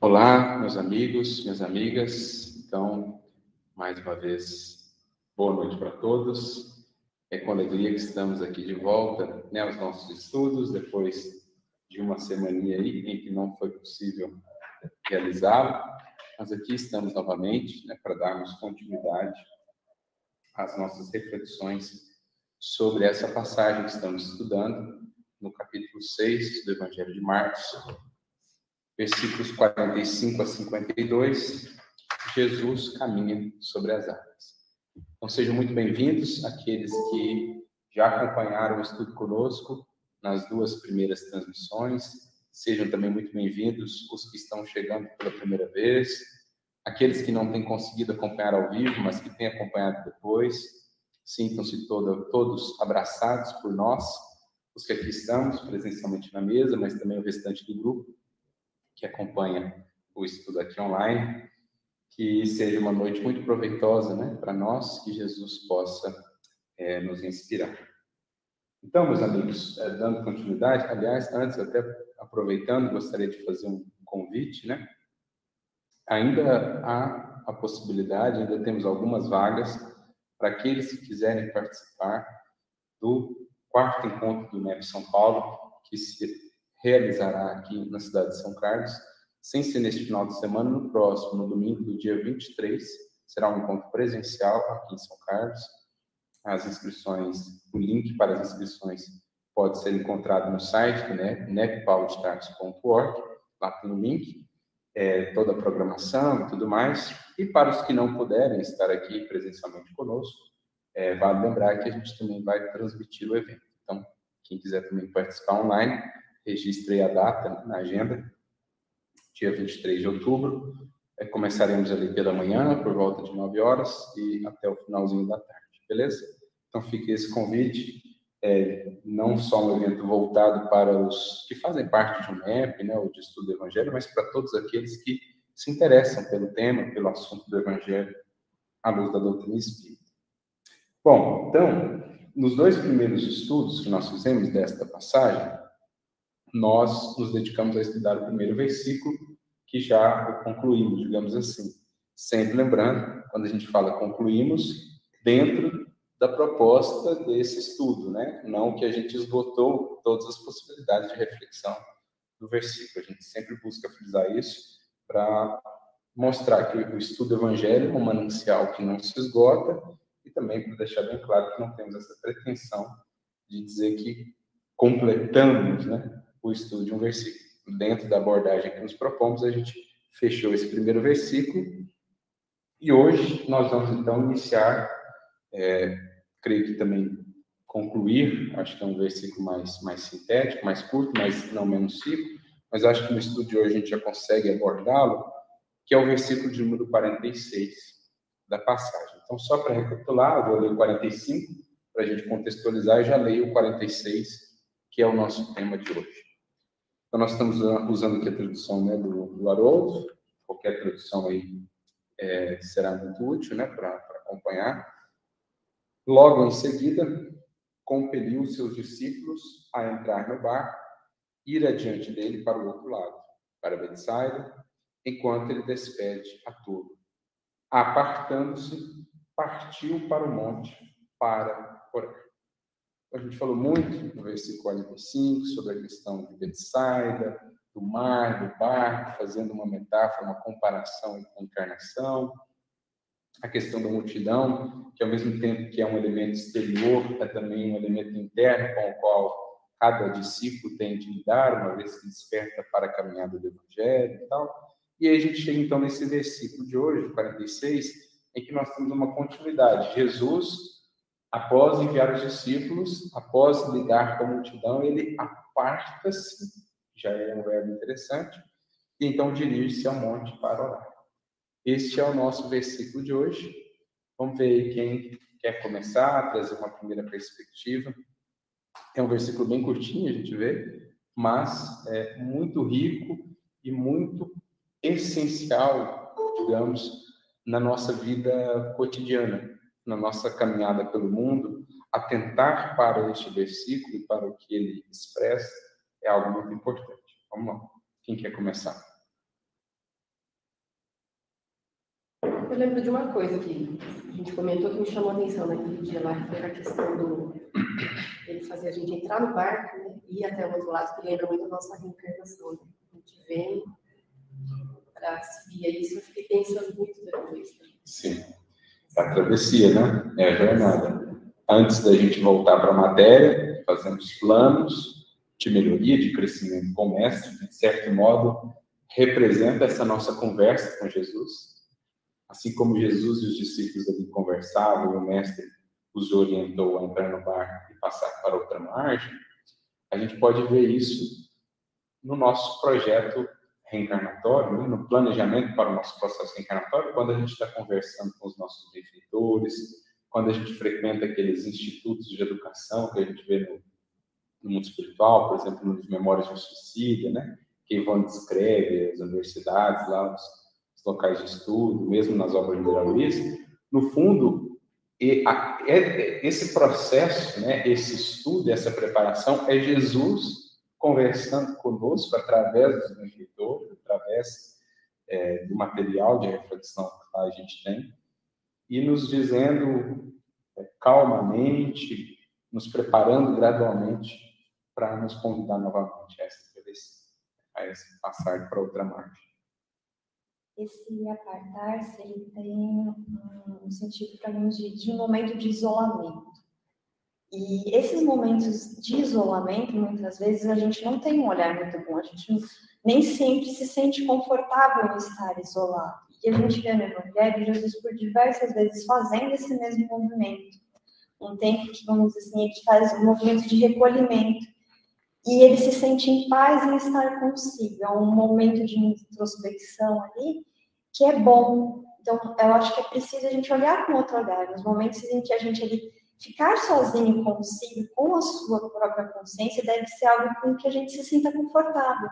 Olá, meus amigos, minhas amigas. Então, mais uma vez, boa noite para todos. É com alegria que estamos aqui de volta né, aos nossos estudos, depois de uma semaninha aí em que não foi possível realizá-lo. Mas aqui estamos novamente né, para darmos continuidade às nossas reflexões sobre essa passagem que estamos estudando no capítulo 6 do Evangelho de Marcos, versículos 45 a 52, Jesus caminha sobre as águas. Então sejam muito bem-vindos aqueles que já acompanharam o estudo conosco nas duas primeiras transmissões. Sejam também muito bem-vindos os que estão chegando pela primeira vez, aqueles que não têm conseguido acompanhar ao vivo, mas que têm acompanhado depois. Sintam-se todo, todos abraçados por nós, os que aqui estamos presencialmente na mesa, mas também o restante do grupo que acompanha o estudo aqui online. Que seja uma noite muito proveitosa né, para nós, que Jesus possa é, nos inspirar. Então, meus amigos, é, dando continuidade, aliás, antes, até aproveitando, gostaria de fazer um convite, né? Ainda há a possibilidade, ainda temos algumas vagas para aqueles que quiserem participar do quarto encontro do NEP São Paulo, que se realizará aqui na cidade de São Carlos, sem ser neste final de semana, no próximo, no domingo do dia 23, será um encontro presencial aqui em São Carlos. As inscrições, o link para as inscrições pode ser encontrado no site do NEP, neppaulostarts.org, lá tem o link, é, toda a programação e tudo mais. E para os que não puderem estar aqui presencialmente conosco, é, vale lembrar que a gente também vai transmitir o evento. Então, quem quiser também participar online, registrei a data na agenda, dia 23 de outubro. É, começaremos ali pela manhã, por volta de 9 horas, e até o finalzinho da tarde, beleza? Então fique esse convite, é, não só um evento voltado para os que fazem parte de um MEP, né, ou de estudo do Evangelho, mas para todos aqueles que se interessam pelo tema, pelo assunto do Evangelho, à luz da doutrina espírita. Bom, então, nos dois primeiros estudos que nós fizemos desta passagem, nós nos dedicamos a estudar o primeiro versículo, que já concluímos, digamos assim. Sempre lembrando, quando a gente fala concluímos, dentro da proposta desse estudo, né? Não que a gente esgotou todas as possibilidades de reflexão do versículo. A gente sempre busca frisar isso para mostrar que o estudo evangélico é um manancial que não se esgota e também para deixar bem claro que não temos essa pretensão de dizer que completamos, né, o estudo de um versículo. Dentro da abordagem que nos propomos, a gente fechou esse primeiro versículo e hoje nós vamos então iniciar, é, creio que também concluir, acho que é um versículo mais, mais sintético, mais curto, mas não menos rico, mas acho que no estudo de hoje a gente já consegue abordá-lo, que é o versículo de número 46 da passagem. Então, só para recapitular, eu vou ler o 45, para a gente contextualizar, e já leio o 46, que é o nosso tema de hoje. Então, nós estamos usando aqui a tradução né, do, do Haroldo, qualquer tradução aí é, será muito útil né, para acompanhar. Logo em seguida, compeliu seus discípulos a entrar no barco, ir adiante dele para o outro lado, para Betsaida, enquanto ele despede a todos. Apartando-se, partiu para o monte para orar. A gente falou muito no versículo 45 sobre a questão de Betsaida, do mar, do barco, fazendo uma metáfora, uma comparação com a encarnação. A questão da multidão, que ao mesmo tempo que é um elemento exterior, é também um elemento interno com o qual cada discípulo tem de lidar, uma vez que desperta para a caminhada do Evangelho e tal. E aí a gente chega então nesse versículo de hoje, 46, em que nós temos uma continuidade. Jesus após enviar os discípulos, após lidar com a multidão, ele aparta-se, já é um verbo interessante, e então dirige-se ao monte para orar. Este é o nosso versículo de hoje. Vamos ver aí quem quer começar, a trazer uma primeira perspectiva. É um versículo bem curtinho, a gente vê, mas é muito rico e muito essencial, digamos, na nossa vida cotidiana na nossa caminhada pelo mundo, atentar para este versículo e para o que ele expressa é algo muito importante. Vamos lá. Quem quer começar? lembro de uma coisa que a gente comentou que me chamou a atenção naquele dia lá, que era a questão do. Ele fazer a gente entrar no barco né, e ir até o outro lado, que lembra muito a nossa reencarnação. Né? A gente vem para seguir isso, eu fiquei pensando muito depois. Sim. A travessia, né? É a jornada. Antes da gente voltar para a matéria, fazemos planos de melhoria, de crescimento com o mestre, de certo modo, representa essa nossa conversa com Jesus. Assim como Jesus e os discípulos ali conversavam e o mestre os orientou a entrar no barco e passar para outra margem, a gente pode ver isso no nosso projeto reencarnatório, né? no planejamento para o nosso processo reencarnatório, quando a gente está conversando com os nossos benfeitores, quando a gente frequenta aqueles institutos de educação que a gente vê no, no mundo espiritual, por exemplo, nos Memórias de Suicídio, né? que Ivan descreve, as universidades lá, os, os locais de estudo, mesmo nas obras de Luiz, no fundo, a, é, esse processo, né, esse estudo, essa preparação é Jesus conversando conosco através dos benfeitores, através é, do material de reflexão que a gente tem, e nos dizendo é, calmamente, nos preparando gradualmente para nos convidar novamente a essa travessia, a esse passar para outra margem. Esse apartar-se, ele tem um sentido para mim de, de um momento de isolamento e esses momentos de isolamento, muitas vezes, a gente não tem um olhar muito bom, a gente nem sempre se sente confortável em estar isolado. E a gente vê no Evangelho Jesus por diversas vezes fazendo esse mesmo movimento. Um tempo que, vamos dizer assim, ele faz um movimento de recolhimento. E ele se sente em paz em estar consigo. É um momento de introspecção ali que é bom. Então, eu acho que é preciso a gente olhar com outro olhar. Nos momentos em que a gente ali ficar sozinho consigo, com a sua própria consciência, deve ser algo com que a gente se sinta confortável,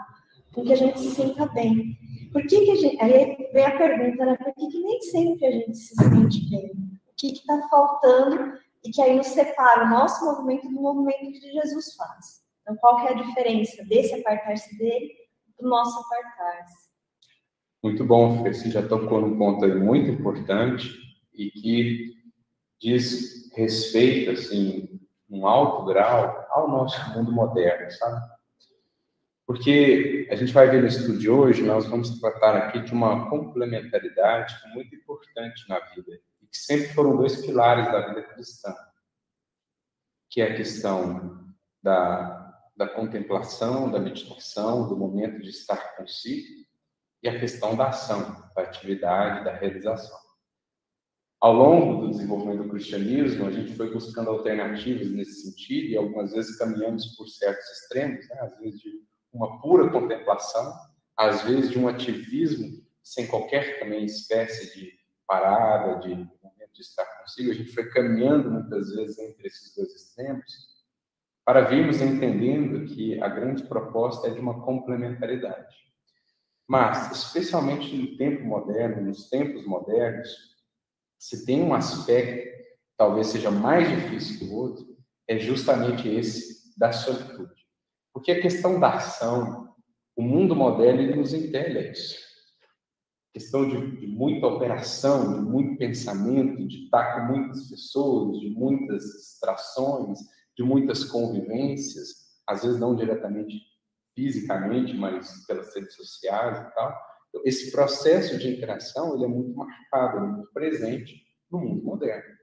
com que a gente se sinta bem. Por que, que a gente. Aí vem a pergunta, né? Por que, que nem sempre a gente se sente bem? O que está faltando e que aí nos separa o nosso movimento do movimento que Jesus faz? Então, qual que é a diferença desse apartar-se dele do nosso apartar-se? Muito bom, Fê. Você já tocou num ponto aí muito importante e que diz respeito, assim, um alto grau ao nosso mundo moderno, sabe? Porque a gente vai ver no estudo de hoje, nós vamos tratar aqui de uma complementaridade muito importante na vida, e que sempre foram dois pilares da vida cristã, que é a questão da, da contemplação, da meditação, do momento de estar consigo, e a questão da ação, da atividade, da realização. Ao longo do desenvolvimento do cristianismo, a gente foi buscando alternativas nesse sentido e algumas vezes caminhamos por certos extremos, né? às vezes de uma pura contemplação, às vezes de um ativismo sem qualquer também espécie de parada, de momento de estar consigo. A gente foi caminhando muitas vezes entre esses dois extremos para virmos entendendo que a grande proposta é de uma complementaridade. Mas, especialmente no tempo moderno, nos tempos modernos, se tem um aspecto talvez seja mais difícil que o outro, é justamente esse da solitude. Porque a questão da ação, o mundo moderno ele nos impele a isso. A questão de, de, muita operação, de muito pensamento, de estar com muitas pessoas, de muitas distrações, de muitas convivências, às vezes não diretamente fisicamente, mas pelas redes sociais e tal esse processo de interação ele é muito marcado, muito presente no mundo moderno.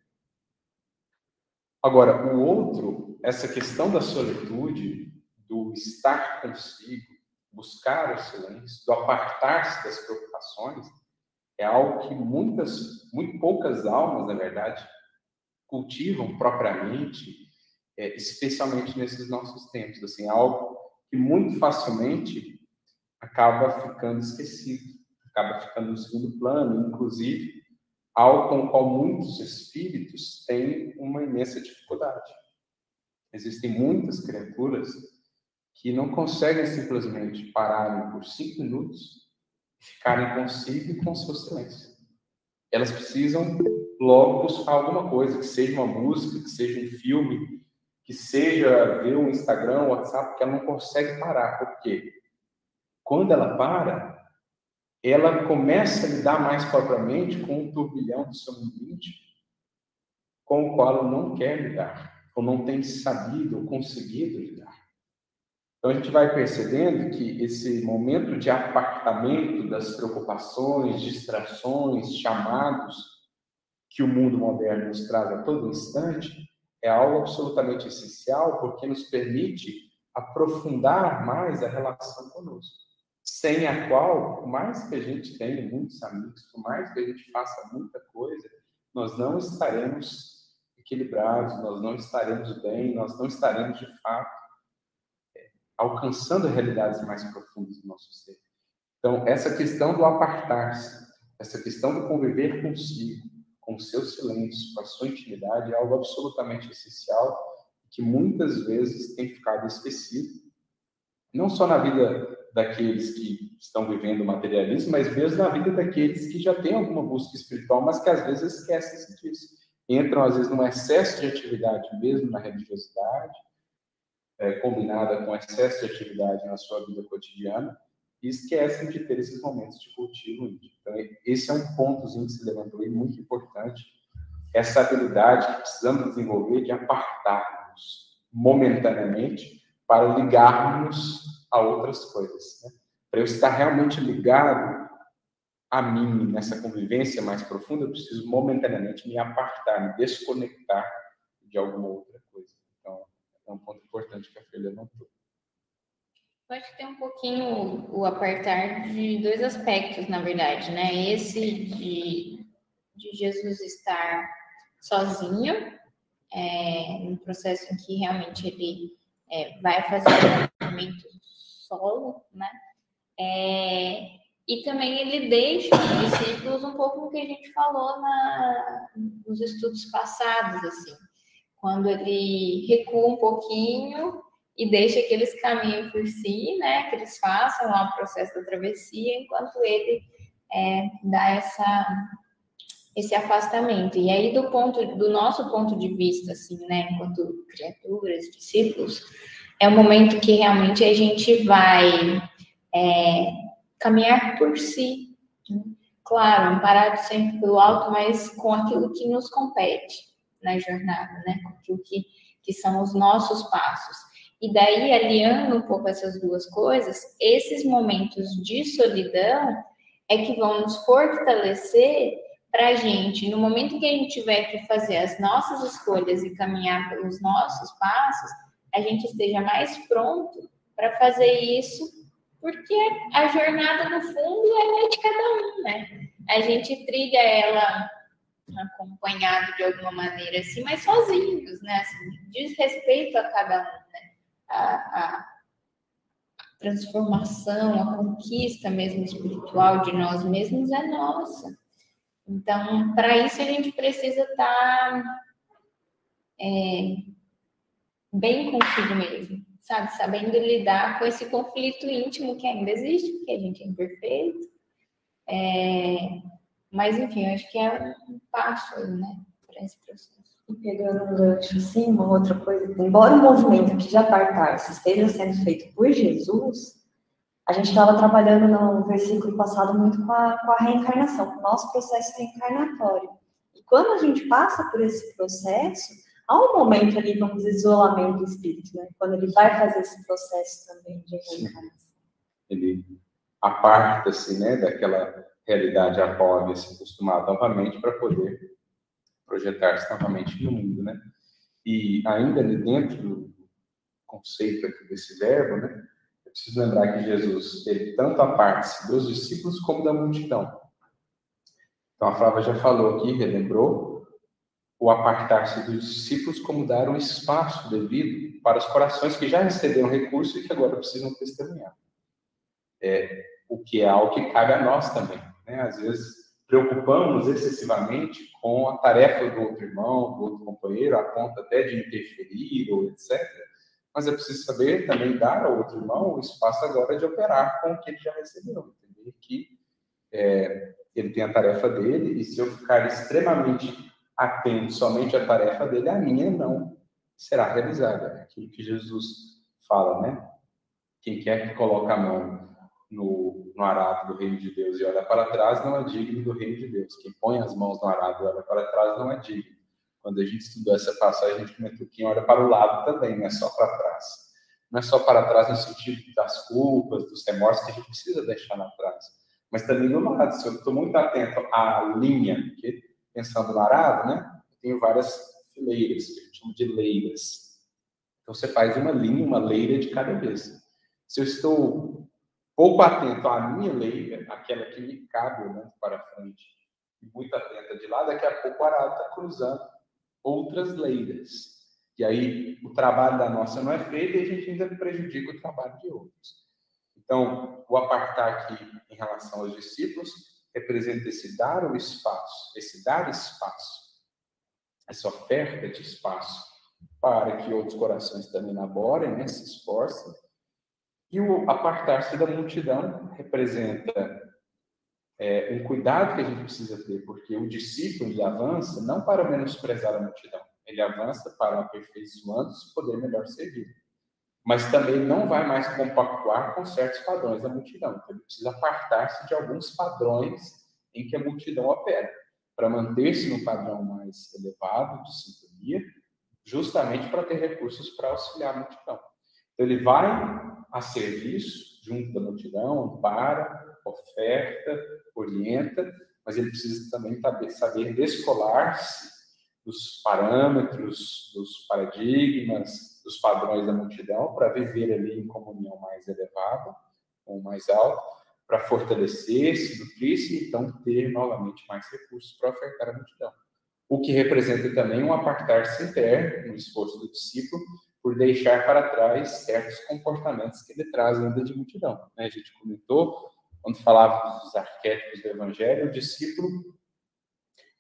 Agora, o outro, essa questão da solitude, do estar consigo, buscar o silêncio, do apartar-se das preocupações, é algo que muitas, muito poucas almas, na verdade, cultivam propriamente, é, especialmente nesses nossos tempos. Assim, é algo que muito facilmente acaba ficando esquecido, acaba ficando no segundo plano, inclusive algo com o qual muitos espíritos têm uma imensa dificuldade. Existem muitas criaturas que não conseguem simplesmente pararem por cinco minutos ficarem consigo e com seu silêncio. Elas precisam logo buscar alguma coisa, que seja uma música, que seja um filme, que seja ver um Instagram, um WhatsApp, que ela não consegue parar. Por quê? Quando ela para, ela começa a lidar mais propriamente com o turbilhão do seu íntimo, com o qual ela não quer lidar, ou não tem sabido ou conseguido lidar. Então a gente vai percebendo que esse momento de apartamento das preocupações, distrações, chamados que o mundo moderno nos traz a todo instante é algo absolutamente essencial porque nos permite aprofundar mais a relação conosco sem a qual, por mais que a gente tenha muitos amigos, por mais que a gente faça muita coisa, nós não estaremos equilibrados, nós não estaremos bem, nós não estaremos de fato é, alcançando realidades mais profundas do nosso ser. Então, essa questão do apartar-se, essa questão do conviver consigo, com o seu silêncio, com a sua intimidade, é algo absolutamente essencial que muitas vezes tem ficado esquecido, não só na vida daqueles que estão vivendo o materialismo, mas mesmo na vida daqueles que já têm alguma busca espiritual, mas que às vezes esquecem disso. Entram, às vezes, num excesso de atividade, mesmo na religiosidade, é, combinada com excesso de atividade na sua vida cotidiana, e esquecem de ter esses momentos de cultivo. Então, esse é um pontozinho que se levantou aí, muito importante, essa habilidade que precisamos desenvolver de apartarmos momentaneamente para ligarmos a outras coisas. Né? Para eu estar realmente ligado a mim nessa convivência mais profunda, eu preciso momentaneamente me apartar, me desconectar de alguma outra coisa. Então, é um ponto importante que a filha notou. Acho que tem um pouquinho o apartar de dois aspectos, na verdade, né? Esse de, de Jesus estar sozinho, é, um processo em que realmente ele é, vai fazer um movimento solo, né? É, e também ele deixa os discípulos um pouco do que a gente falou na, nos estudos passados, assim, quando ele recua um pouquinho e deixa que eles caminhem por si, né? Que eles façam lá o processo da travessia, enquanto ele é, dá essa esse afastamento. E aí do ponto do nosso ponto de vista, assim, né? Enquanto criaturas, discípulos, é o momento que realmente a gente vai é, caminhar por si. Né? Claro, amparado sempre pelo alto, mas com aquilo que nos compete na jornada, né? Com aquilo que, que são os nossos passos. E daí, aliando um pouco essas duas coisas, esses momentos de solidão é que vão nos fortalecer para a gente, no momento que a gente tiver que fazer as nossas escolhas e caminhar pelos nossos passos, a gente esteja mais pronto para fazer isso, porque a jornada, no fundo, é de cada um, né? A gente trilha ela acompanhado de alguma maneira, assim, mas sozinhos, né? Assim, diz respeito a cada um, né? A, a transformação, a conquista mesmo espiritual de nós mesmos é nossa. Então, para isso a gente precisa estar tá, é, bem consigo mesmo, sabe? Sabendo lidar com esse conflito íntimo que ainda existe, porque a gente é imperfeito. É... Mas, enfim, acho que é um passo aí, né, para esse processo. E pegando um gancho assim, uma outra coisa, embora o movimento aqui de apartar-se esteja sendo feito por Jesus, a gente estava trabalhando no versículo passado muito com a, com a reencarnação, com o nosso processo reencarnatório. E quando a gente passa por esse processo, há um momento ali, vamos dizer, isolamento do espírito, né? Quando ele vai fazer esse processo também de reencarnação. Ele aparta-se, né, daquela realidade a qual havia se acostumado novamente para poder projetar-se novamente no mundo, né? E ainda ali dentro do conceito aqui desse verbo, né, eu preciso lembrar que Jesus teve tanto a parte dos discípulos como da multidão. Então a Flávia já falou aqui, relembrou, o apartar-se dos discípulos como dar um espaço devido para os corações que já receberam recurso e que agora precisam testemunhar. É, o que é algo que cabe a nós também. Né? Às vezes, preocupamos excessivamente com a tarefa do outro irmão, do outro companheiro, a ponto até de interferir ou etc. Mas é preciso saber também dar ao outro irmão o espaço agora de operar com o que ele já recebeu. Entender que é, ele tem a tarefa dele e se eu ficar extremamente atendo somente à tarefa dele, a minha não será realizada. É aquilo que Jesus fala, né? Quem quer que coloque a mão no, no arado do reino de Deus e olha para trás não é digno do reino de Deus. Quem põe as mãos no arado e olha para trás não é digno. Quando a gente estudou essa passagem, a gente comentou que quem olha para o lado também, não é só para trás. Não é só para trás no sentido das culpas, dos remorsos que a gente precisa deixar na trás, mas também do lado. Se eu estou muito atento à linha, porque pensando no arado, né? Eu tenho várias fileiras, que a gente chama de leiras. Então você faz uma linha, uma leira de cada vez. Se eu estou pouco atento à minha leira, aquela que me cabe olhando para frente, e muito atenta de lá, daqui a pouco o arado está cruzando outras leiras. E aí o trabalho da nossa não é feito e a gente ainda prejudica o trabalho de outros. Então, o apartar aqui em relação aos discípulos representa esse dar o espaço, esse dar espaço, essa oferta de espaço para que outros corações também laborem, né, se esforcem. E o apartar-se da multidão representa é, um cuidado que a gente precisa ter, porque o discípulo ele avança não para menosprezar a multidão, ele avança para aperfeiçoando-se poder melhor servir. Mas também não vai mais compactuar com certos padrões da multidão. Então, ele precisa apartar-se de alguns padrões em que a multidão opera, para manter-se no padrão mais elevado de sintonia, justamente para ter recursos para auxiliar a multidão. Então, ele vai a serviço junto da multidão, para, oferta, orienta, mas ele precisa também saber descolar-se dos parâmetros, dos paradigmas, dos padrões da multidão, para viver ali em comunhão mais elevada, ou mais alta, para fortalecer-se, nutrir-se e então ter novamente mais recursos para ofertar à multidão. O que representa também um apartar-se interno no esforço do discípulo por deixar para trás certos comportamentos que ele traz ainda de multidão. Né? A gente comentou quando falávamos dos arquétipos do Evangelho, o discípulo,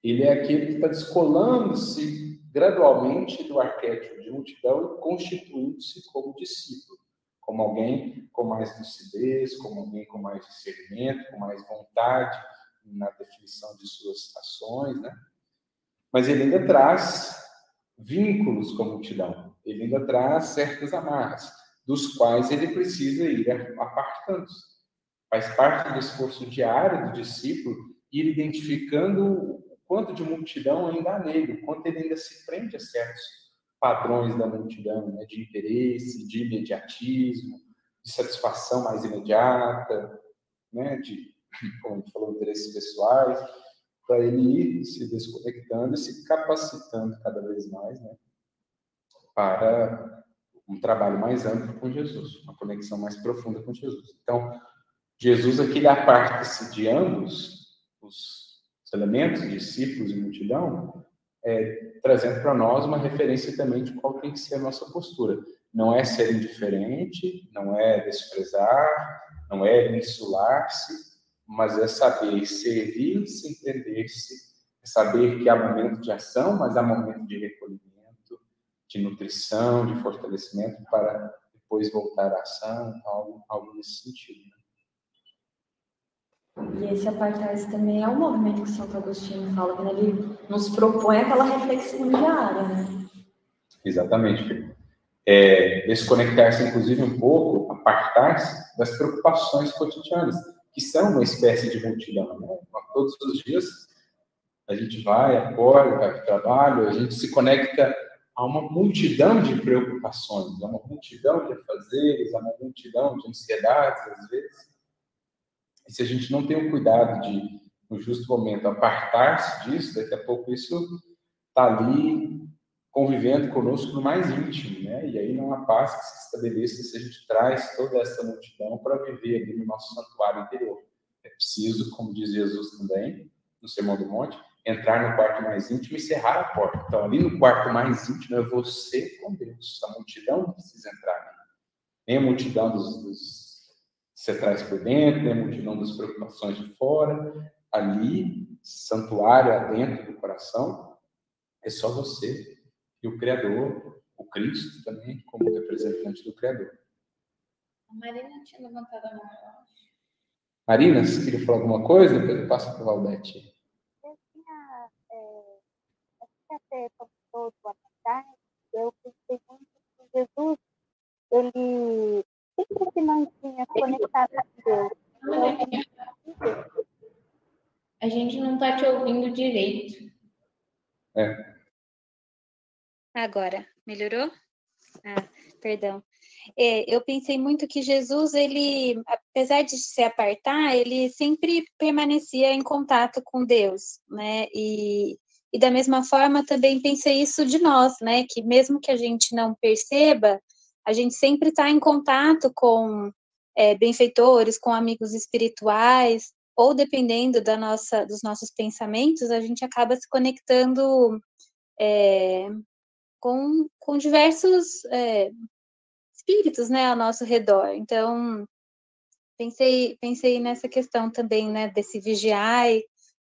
ele é aquele que está descolando-se gradualmente do arquétipo de multidão e constituindo-se como discípulo, como alguém com mais lucidez, como alguém com mais discernimento, com mais vontade na definição de suas ações, né? Mas ele ainda traz vínculos com a multidão, ele ainda traz certas amarras, dos quais ele precisa ir apartando-se. Faz parte do esforço diário do discípulo ir identificando quanto de multidão ainda há nele, quanto ele ainda se prende a certos padrões da multidão, né, de interesse, de imediatismo, de satisfação mais imediata, né, de, como a gente falou, interesses pessoais, para ele ir se desconectando e se capacitando cada vez mais, né, para um trabalho mais amplo com Jesus, uma conexão mais profunda com Jesus. Então, Jesus aqui aparta-se de ambos os elementos, discípulos e multidão, é, trazendo para nós uma referência também de qual tem que ser a nossa postura. Não é ser indiferente, não é desprezar, não é insular-se, mas é saber servir, se entender-se, é saber que há momento de ação, mas há momento de recolhimento, de nutrição, de fortalecimento para depois voltar à ação, algo, algo nesse sentido. Né? E esse apartar também é um movimento que Santo Agostinho fala, quando ele nos propõe aquela reflexão diária, né? Exatamente. É, desconectar-se, inclusive, um pouco, apartar-se das preocupações cotidianas, que são uma espécie de multidão. Né? Todos os dias a gente vai, acorda, vai para o trabalho, a gente se conecta a uma multidão de preocupações, a uma multidão de afazeres, a uma multidão de ansiedades, às vezes. E se a gente não tem o cuidado de, no justo momento, apartar-se disso, daqui a pouco isso está ali convivendo conosco no mais íntimo, né? E aí não há paz que se estabeleça se a gente traz toda essa multidão para viver ali no nosso santuário interior. É preciso, como diz Jesus também, no Sermão do Monte, entrar no quarto mais íntimo e cerrar a porta. Então, ali no quarto mais íntimo é você com Deus. A multidão precisa entrar ali. Nem a multidão dos, dos você traz por dentro, né, multidão das preocupações de fora, ali, santuário adentro do coração, é só você e o Criador, o Cristo também, como representante do Criador. A Marina tinha levantado a mão, Marina, você queria falar alguma coisa? Depois eu passo para o Valdete. Eu tinha, é, eu tinha ter todo a tarde, eu pensei muito que Jesus, ele sempre se mantinha conectado a Deus. A gente não está te ouvindo direito. É. Agora, melhorou? Ah, perdão. É, eu pensei muito que Jesus, ele, apesar de se apartar, ele sempre permanecia em contato com Deus, né? E, e da mesma forma também pensei isso de nós, né? Que mesmo que a gente não perceba, a gente sempre está em contato com é, benfeitores, com amigos espirituais, ou dependendo da nossa, dos nossos pensamentos, a gente acaba se conectando é, com, com diversos é, espíritos, né, ao nosso redor. Então, pensei, pensei nessa questão também, né, desse vigiar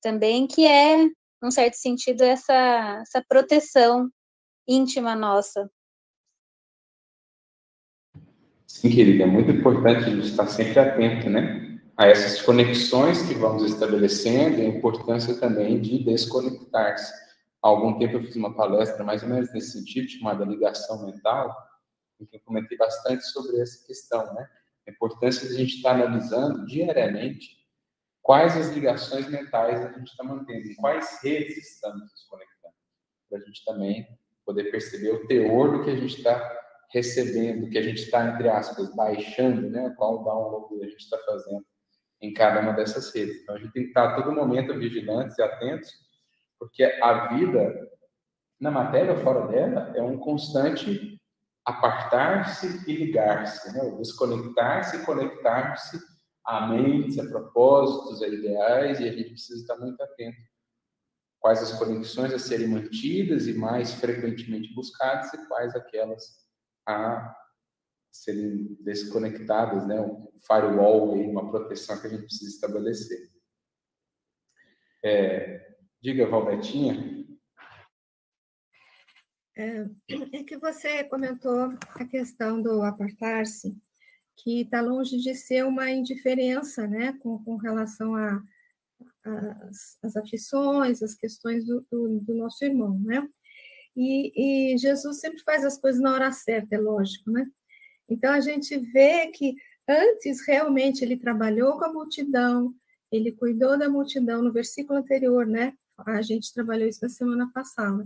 também, que é, num certo sentido, essa, essa proteção íntima nossa. Sim, querida, é muito importante estar sempre atento, né, a essas conexões que vamos estabelecendo e a importância também de desconectar-se. Há algum tempo eu fiz uma palestra mais ou menos nesse sentido, chamada ligação mental, em que eu comentei bastante sobre essa questão, né? A importância de a gente estar analisando diariamente quais as ligações mentais a gente está mantendo, quais redes estamos nos conectando, para a gente também poder perceber o teor do que a gente está recebendo, que a gente está, entre aspas, baixando, né? Qual download a gente está fazendo em cada uma dessas redes. Então, a gente tem que estar a todo momento vigilantes e atentos, porque a vida, na matéria ou fora dela, é um constante apartar-se e ligar-se, né? desconectar-se e conectar-se a mentes, a propósitos, a ideais, e a gente precisa estar muito atento quais as conexões a serem mantidas e mais frequentemente buscadas e quais aquelas a serem desconectadas, né? Um firewall aí, uma proteção que a gente precisa estabelecer. É, diga, Valbertinha. É, é que você comentou a questão do apartar-se, que está longe de ser uma indiferença, né, com, com relação a, as, as aflições, as questões do, do, do, nosso irmão, né? E, e Jesus sempre faz as coisas na hora certa, é lógico, né? Então a gente vê que antes realmente ele trabalhou com a multidão, ele cuidou da multidão no versículo anterior, né? A gente trabalhou isso na semana passada.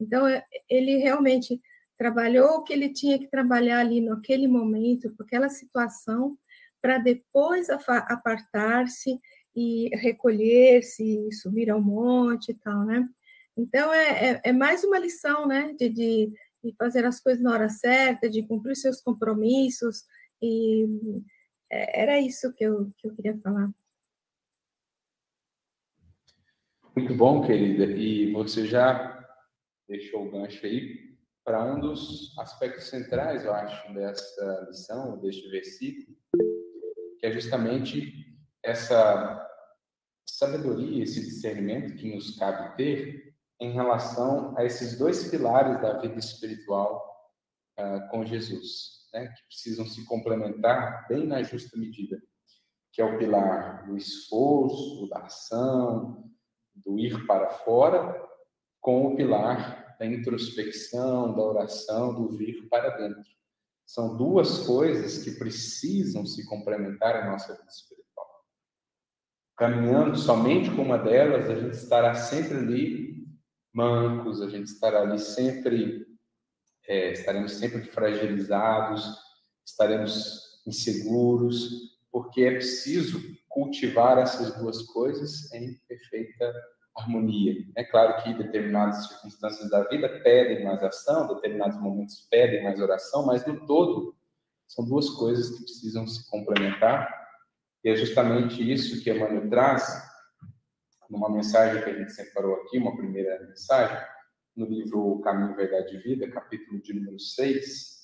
Então, é, ele realmente trabalhou o que ele tinha que trabalhar ali naquele momento, com aquela situação, para depois apartar-se e recolher-se, subir ao monte e tal, né? Então, é, é, é mais uma lição, né, de, de, de, fazer as coisas na hora certa, de cumprir seus compromissos, e é, era isso que eu, que eu queria falar. Muito bom, querida. E você já deixou o gancho aí para um dos aspectos centrais, eu acho, dessa lição, deste versículo, que é justamente essa sabedoria, esse discernimento que nos cabe ter em relação a esses dois pilares da vida espiritual uh, com Jesus, né, que precisam se complementar bem na justa medida, que é o pilar do esforço, da ação, do ir para fora com o pilar da introspecção, da oração, do vir para dentro. São duas coisas que precisam se complementar em nossa vida espiritual. Caminhando somente com uma delas, a gente estará sempre ali mancos, a gente estará ali sempre, é, estaremos sempre fragilizados, estaremos inseguros, porque é preciso cultivar essas duas coisas em perfeita harmonia. É claro que determinadas circunstâncias da vida pedem mais ação, determinados momentos pedem mais oração, mas no todo são duas coisas que precisam se complementar. E é justamente isso que Emmanuel traz numa mensagem que a gente separou aqui, uma primeira mensagem, no livro Caminho, Verdade e Vida, capítulo de número 6,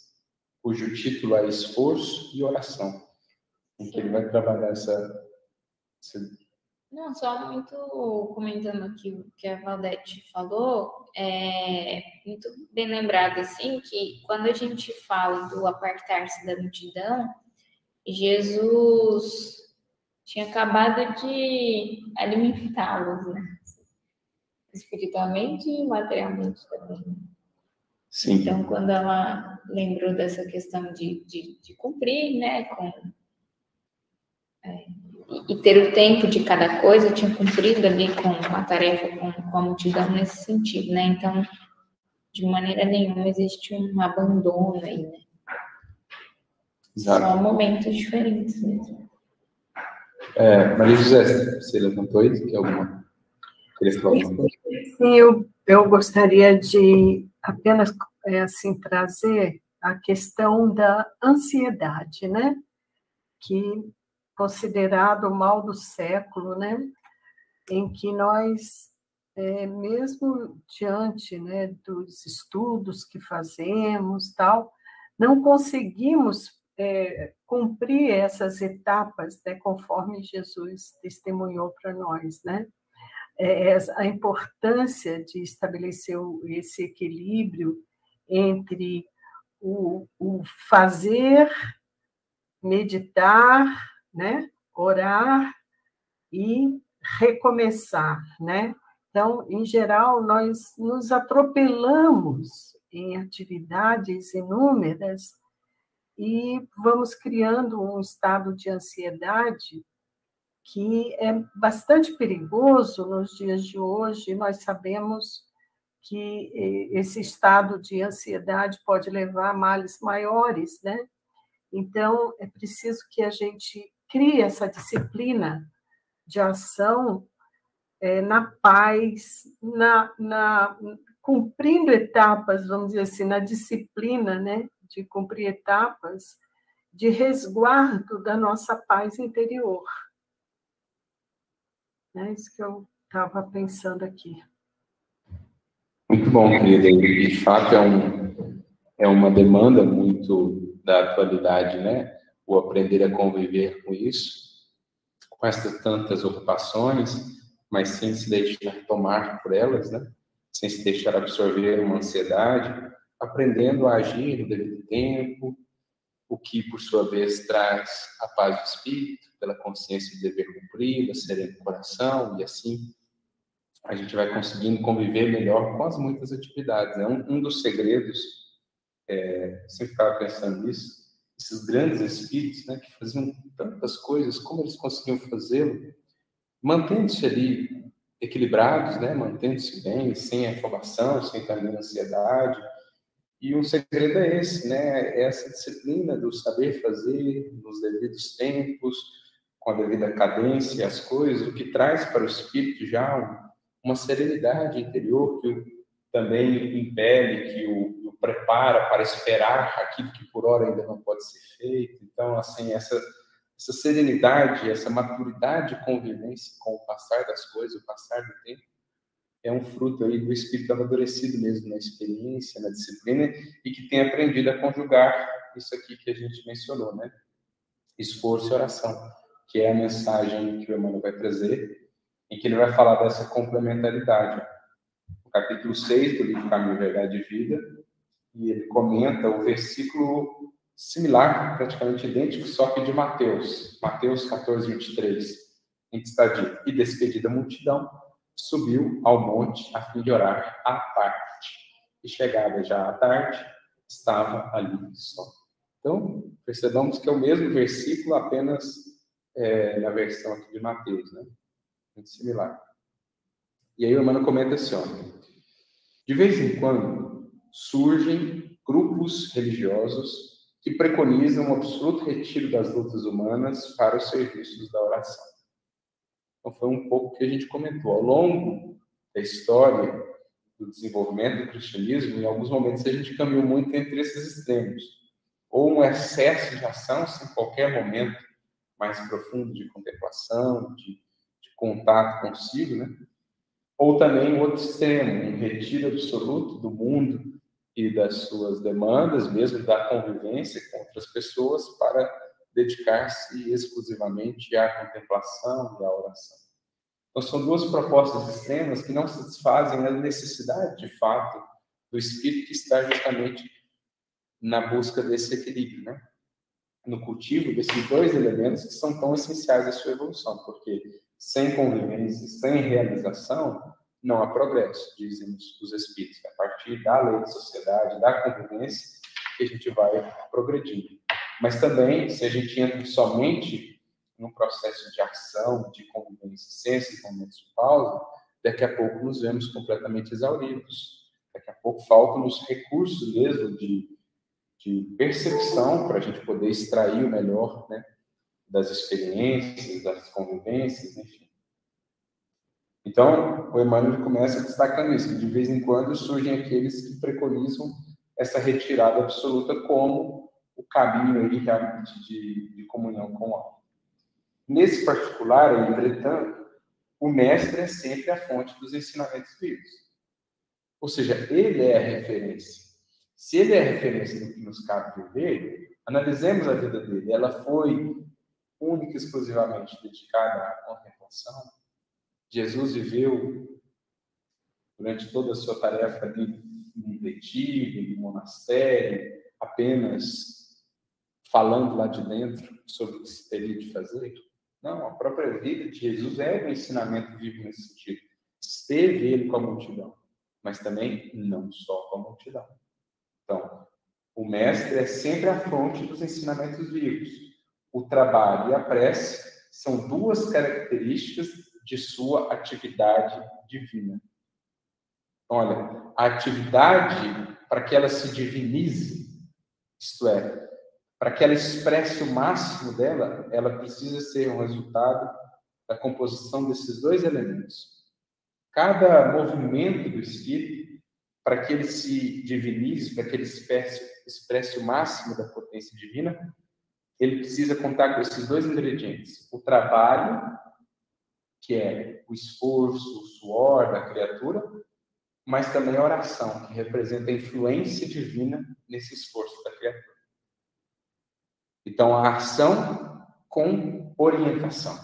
cujo título é Esforço e Oração, em que ele vai trabalhar essa, essa não, só muito comentando aqui o que a Valdete falou, é muito bem lembrado, assim, que quando a gente fala do apartar-se da multidão, Jesus tinha acabado de alimentá-los, né? Espiritualmente e materialmente também. Sim. Então, quando ela lembrou dessa questão de, de, de cumprir, né, com, é, e, ter o tempo de cada coisa, eu tinha cumprido ali com, a tarefa, com, com a multidão nesse sentido, né? Então, de maneira nenhuma existe um abandono aí, né? Exato. Só momentos diferentes mesmo. É, Maria José, você levantou aí? Quer alguma? Sim, eu, eu gostaria de apenas é, assim trazer a questão da ansiedade, né? Que considerado o mal do século, né? Em que nós, é, mesmo diante né, dos estudos que fazemos, tal, não conseguimos é, cumprir essas etapas, né, conforme Jesus testemunhou para nós, né? É, a importância de estabelecer esse equilíbrio entre o, o fazer, meditar, né, orar e recomeçar, né? Então, em geral, nós nos atropelamos em atividades inúmeras e vamos criando um estado de ansiedade que é bastante perigoso nos dias de hoje. Nós sabemos que eh, esse estado de ansiedade pode levar a males maiores, né? Então, é preciso que a gente crie essa disciplina de ação é, na paz, na, na, cumprindo etapas, vamos dizer assim, na disciplina, né? De cumprir etapas de resguardo da nossa paz interior. É isso que eu estava pensando aqui. Muito bom, querida. De fato, é, um, é uma demanda muito da atualidade, né? O aprender a conviver com isso, com essas tantas ocupações, mas sem se deixar tomar por elas, né? Sem se deixar absorver uma ansiedade, aprendendo a agir no devido tempo, o que, por sua vez, traz a paz do espírito, pela consciência de dever cumprido, a sereno coração, e assim a gente vai conseguindo conviver melhor com as muitas atividades. Né? Um, um dos segredos, é, sempre ficava pensando nisso, esses grandes espíritos né, que faziam tantas coisas, como eles conseguiam fazê-lo, mantendo-se ali equilibrados, né, mantendo-se bem, sem afobação, sem também ansiedade, e o segredo é esse, né? É essa disciplina do saber fazer nos devidos tempos, com a devida cadência, as coisas, o que traz para o espírito já uma serenidade interior que também impele, que o, o, prepara para esperar aquilo que por hora ainda não pode ser feito. Então, assim, essa essa serenidade, essa maturidade de convivência com o passar das coisas, o passar do tempo, é um fruto aí do espírito amadurecido mesmo na experiência, na disciplina e que tem aprendido a conjugar isso aqui que a gente mencionou, né? Esforço e oração, que é a mensagem que o Emmanuel vai trazer, em que ele vai falar dessa complementaridade. No capítulo 6 do livro Caminho, Verdade e Vida, e ele comenta o versículo similar, praticamente idêntico, só que de Mateus, Mateus 14, 23, em que está dito, e despedida a multidão, subiu ao monte a fim de orar à parte. E chegada já à tarde, estava ali só. Então, percebamos que é o mesmo versículo, apenas é, na versão aqui de Mateus, né? Muito similar. E aí o Emmanuel comenta assim, ó, de vez em quando surgem grupos religiosos que preconizam o absoluto retiro das lutas humanas para os serviços da oração. Então, foi um pouco que a gente comentou. Ao longo da história do desenvolvimento do cristianismo, em alguns momentos a gente caminhou muito entre esses extremos. Ou um excesso de ação, sem qualquer momento mais profundo de contemplação, de, de contato consigo, né? Ou também o outro extremo, um retiro absoluto do mundo e das suas demandas, mesmo da convivência com outras pessoas, para dedicar-se exclusivamente à contemplação e à oração. Então, são duas propostas extremas que não satisfazem a necessidade, de fato, do espírito que está justamente na busca desse equilíbrio, né? no cultivo desses dois elementos que são tão essenciais à sua evolução, porque sem convivência, sem realização, não há progresso, dizem os espíritos. É a partir da lei de sociedade, da convivência, que a gente vai progredindo. Mas também, se a gente entra somente num processo de ação, de convivência, sem esses momentos de pausa, daqui a pouco nos vemos completamente exauridos. Daqui a pouco faltam os recursos mesmo de, de percepção para a gente poder extrair o melhor né, das experiências, das convivências, enfim. Então, o Emmanuel começa destacando isso, que de vez em quando surgem aqueles que preconizam essa retirada absoluta como o caminho aí realmente de, de comunhão com o alto. Nesse particular, entretanto, o mestre é sempre a fonte dos ensinamentos vivos. Ou seja, ele é a referência. Se ele é a referência do que nos cabe viver, analisemos a vida dele. Ela foi única e exclusivamente dedicada à contemplação. Jesus viveu durante toda a sua tarefa ali no retiro, no monastério, apenas falando lá de dentro sobre o que se teria de fazer. Não, a própria vida de Jesus é um ensinamento vivo nesse sentido. Esteve ele com a multidão, mas também não só com a multidão. Então, o mestre é sempre a fonte dos ensinamentos vivos. O trabalho e a prece são duas características de sua atividade divina. Olha, a atividade, para que ela se divinize, isto é, para que ela expresse o máximo dela, ela precisa ser um resultado da composição desses dois elementos. Cada movimento do espírito, para que ele se divinize, para que ele expresse, expresse o máximo da potência divina, ele precisa contar com esses dois ingredientes: o trabalho, que é o esforço, o suor da criatura, mas também a oração, que representa a influência divina nesse esforço da criatura. Então, a ação com orientação,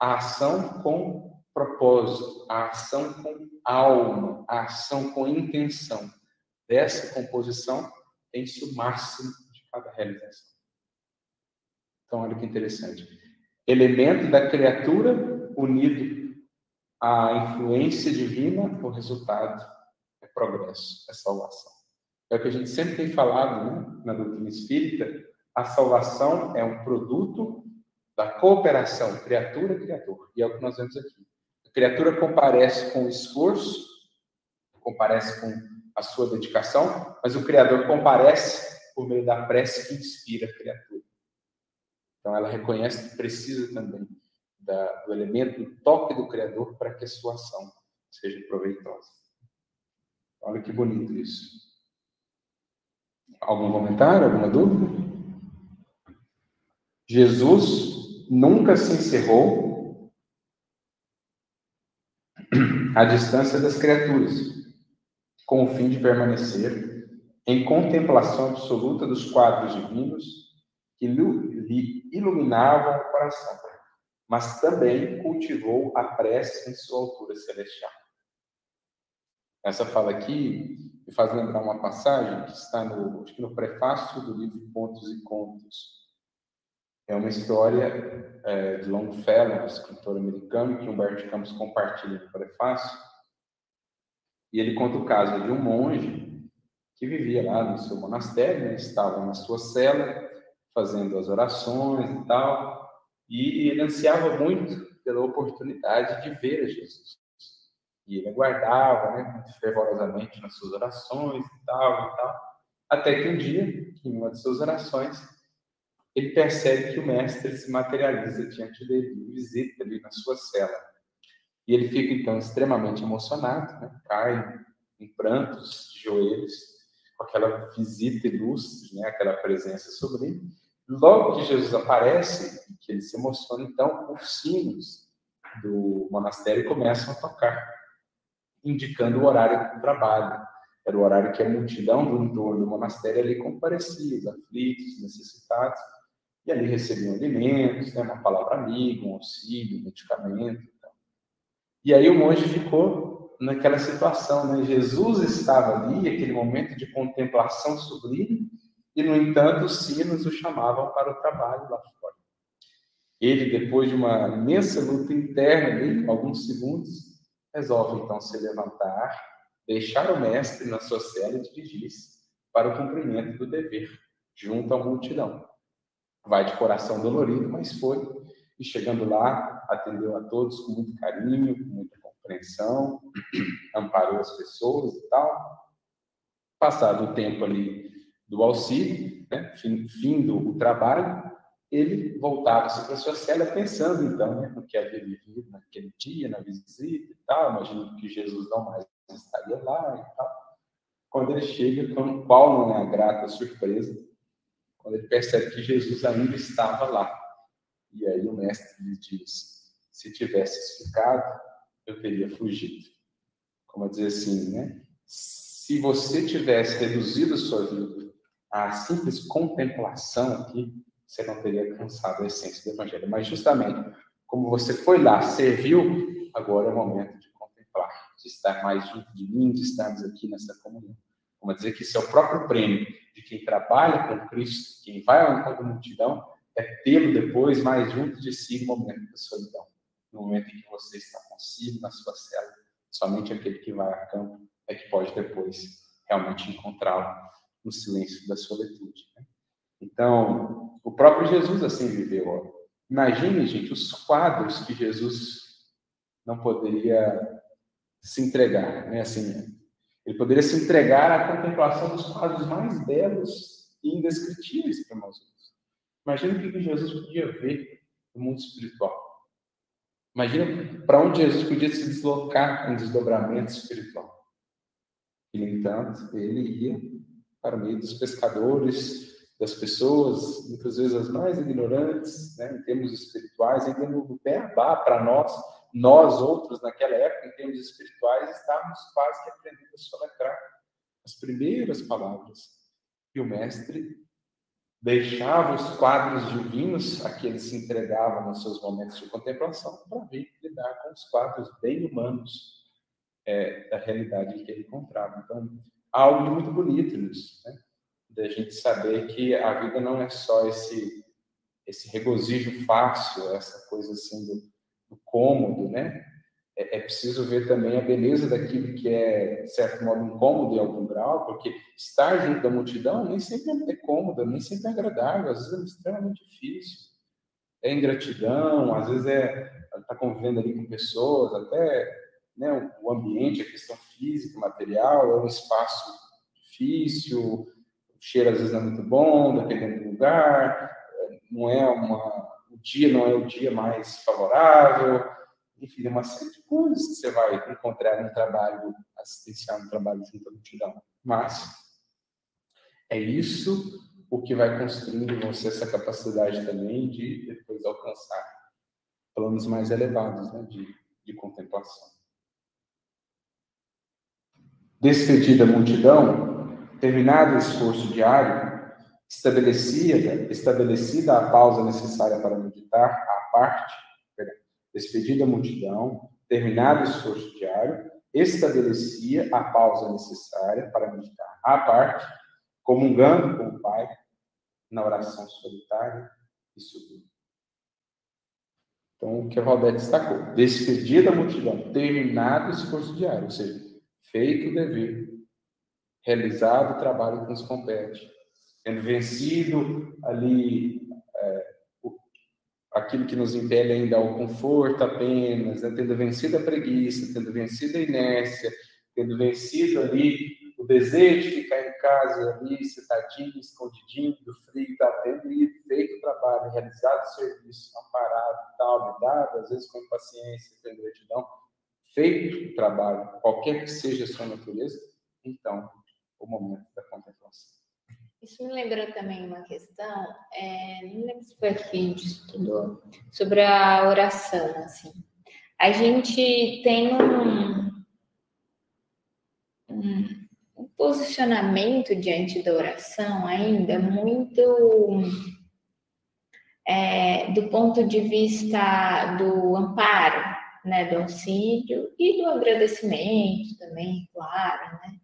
a ação com propósito, a ação com alma, a ação com intenção. Dessa composição tem-se o máximo de cada realização. Então, olha que interessante. Elemento da criatura unido à influência divina, o resultado é progresso, é salvação. É o que a gente sempre tem falado né, na doutrina espírita, a salvação é um produto da cooperação criatura-criador. E é o que nós vemos aqui. A criatura comparece com o esforço, comparece com a sua dedicação, mas o Criador comparece por meio da prece que inspira a criatura. Então ela reconhece que precisa também da, do elemento, do toque do Criador para que a sua ação seja proveitosa. Olha que bonito isso. Algum comentário, alguma dúvida? Jesus nunca se encerrou à distância das criaturas, com o fim de permanecer em contemplação absoluta dos quadros divinos que lhe iluminavam o coração, mas também cultivou a prece em sua altura celestial. Essa fala aqui me faz lembrar uma passagem que está no, acho que no prefácio do livro Pontos e Contos, é uma história é, de Longfellow, escritor americano, que Humberto Campos compartilha no prefácio. E ele conta o caso de um monge que vivia lá no seu monastério, né? estava na sua cela, fazendo as orações e tal, e ele ansiava muito pela oportunidade de ver Jesus. E ele aguardava, né, fervorosamente nas suas orações e tal, e tal, até que um dia, em uma de suas orações, ele percebe que o mestre se materializa diante dele, visita ali na sua cela. E ele fica, então, extremamente emocionado, né? cai em prantos, de joelhos, com aquela visita ilustre, né? aquela presença sublime. Logo que Jesus aparece, que ele se emociona, então, os sinos do monastério começam a tocar, indicando o horário do trabalho. Era o horário que a multidão do entorno do monastério ali comparecia, os aflitos, necessitados e ali recebiam alimentos, né, uma palavra amiga, um auxílio, um medicamento. Então. E aí o monge ficou naquela situação, né? Jesus estava ali, aquele momento de contemplação sublime, e no entanto os sinos o chamavam para o trabalho lá fora. Ele, depois de uma imensa luta interna ali, alguns segundos, resolve então se levantar, deixar o mestre na sua cela e dirigir-se para o cumprimento do dever, junto à multidão vai de coração dolorido, mas foi. E chegando lá, atendeu a todos com muito carinho, com muita compreensão, amparou as pessoas e tal. Passado o tempo ali do auxílio, né, findo o trabalho, ele voltava-se para sua cela pensando, então, né, no que havia vivido naquele dia, na visita e tal, imaginando que Jesus não mais estaria lá e tal. Quando ele chega, qual não é a grata surpresa, quando ele percebe que Jesus ainda estava lá. E aí o mestre lhe diz: se tivesse ficado, eu teria fugido. Como dizer assim, né? Se você tivesse reduzido sua vida à simples contemplação aqui, você não teria alcançado a essência do Evangelho. Mas justamente, como você foi lá, serviu, agora é o momento de contemplar, de estar mais junto de mim, de estarmos aqui nessa comunhão. Vamos dizer que isso é o próprio prêmio de quem trabalha com Cristo, quem vai ao encontro da multidão, é tê-lo depois mais junto de si no momento da solidão, no momento em que você está consigo na sua cela. Somente aquele que vai a campo é que pode depois realmente encontrá-lo no silêncio da solitude. Né? Então, o próprio Jesus assim viveu. Imagine, gente, os quadros que Jesus não poderia se entregar, né? Assim, ele poderia se entregar à contemplação dos quadros mais belos e indescritíveis para nós. Imagina o que Jesus podia ver no mundo espiritual. Imagina para onde Jesus podia se deslocar em desdobramento espiritual. E, no entanto, ele ia para o meio dos pescadores, das pessoas, muitas vezes as mais ignorantes, né, em termos espirituais, termos do beabá para nós, nós outros, naquela época, em termos espirituais, estávamos quase que aprendendo a soletrar as primeiras palavras. E o mestre deixava os quadros divinos a que ele se entregava nos seus momentos de contemplação para vir lidar com os quadros bem humanos é, da realidade que ele encontrava. Então, algo muito bonito nisso, né? da gente saber que a vida não é só esse esse regozijo fácil, essa coisa assim do, do cômodo, né? É, é, preciso ver também a beleza daquilo que é, de certo modo, incômodo em algum grau, porque estar junto da multidão nem sempre é cômodo, nem sempre é agradável, às vezes é extremamente difícil. É ingratidão, às vezes é estar tá convivendo ali com pessoas, até né, o ambiente, a questão física, material, é um espaço difícil, o cheiro às vezes não é muito bom, dependendo do lugar, não é uma, o dia não é o dia mais favorável, enfim, é uma série de coisas que você vai encontrar no trabalho assistencial, no trabalho junto à multidão. Mas é isso o que vai construindo em você essa capacidade também de depois alcançar planos mais elevados né, de, de contemplação. Despedida a multidão, terminado o esforço diário, estabelecida, estabelecida a pausa necessária para meditar, à parte, despedida a multidão, terminado o esforço diário, estabelecia a pausa necessária para meditar à parte, comungando com o Pai na oração solitária e sublime. Então, o que a Valdete destacou, despedida a multidão, terminado o esforço diário, ou seja, feito o dever, realizado o trabalho que nos compete, tendo vencido ali é, aquilo que nos impele ainda ao conforto apenas, né? tendo vencido a preguiça, tendo vencido a inércia, tendo vencido ali o desejo de ficar em casa ali, sentadinho, escondidinho do frio, tá tendo feito o trabalho, realizado o serviço, amparado, tal, dado, às vezes com impaciência, com gratidão, feito o trabalho, qualquer que seja a sua natureza, então, o momento da contemplação. Isso me lembra também uma questão, é, não lembro se foi aqui que a gente estudou, sobre a oração, assim. A gente tem um, um, posicionamento diante da oração ainda muito é, do ponto de vista do amparo, né, do auxílio e do agradecimento também, claro, né?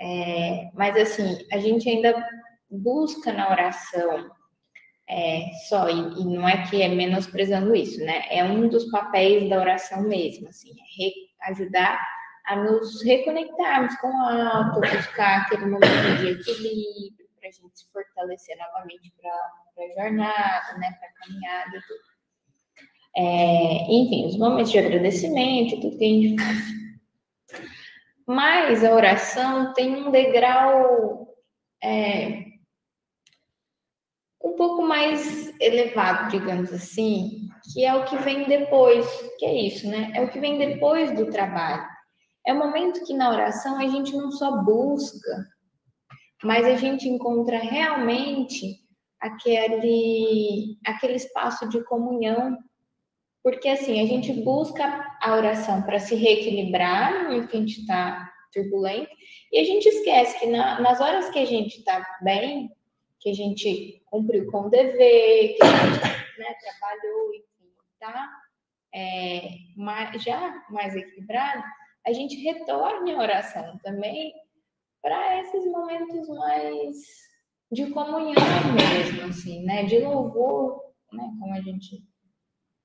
É, mas assim, a gente ainda busca na oração é, só, e, e, não é que é menosprezando isso, né? É um dos papéis da oração mesmo, assim, é re, ajudar a nos reconectarmos com o alto, buscar aquele momento de equilíbrio, para a gente se fortalecer novamente para a jornada, né? Para a caminhada e tudo. É, enfim, os momentos de agradecimento, tudo que a gente faz. Mas a oração tem um degrau é, um pouco mais elevado, digamos assim, que é o que vem depois, que é isso, né? É o que vem depois do trabalho. É o momento que na oração a gente não só busca, mas a gente encontra realmente aquele, aquele espaço de comunhão. Porque assim, a gente busca a oração para se reequilibrar no que a gente está turbulento, e a gente esquece que na, nas horas que a gente está bem, que a gente cumpriu com o dever, que a gente né, trabalhou, enfim, tá é, já mais equilibrado, a gente retorne a oração também para esses momentos mais de comunhão mesmo, assim, né? De louvor, né? Como a gente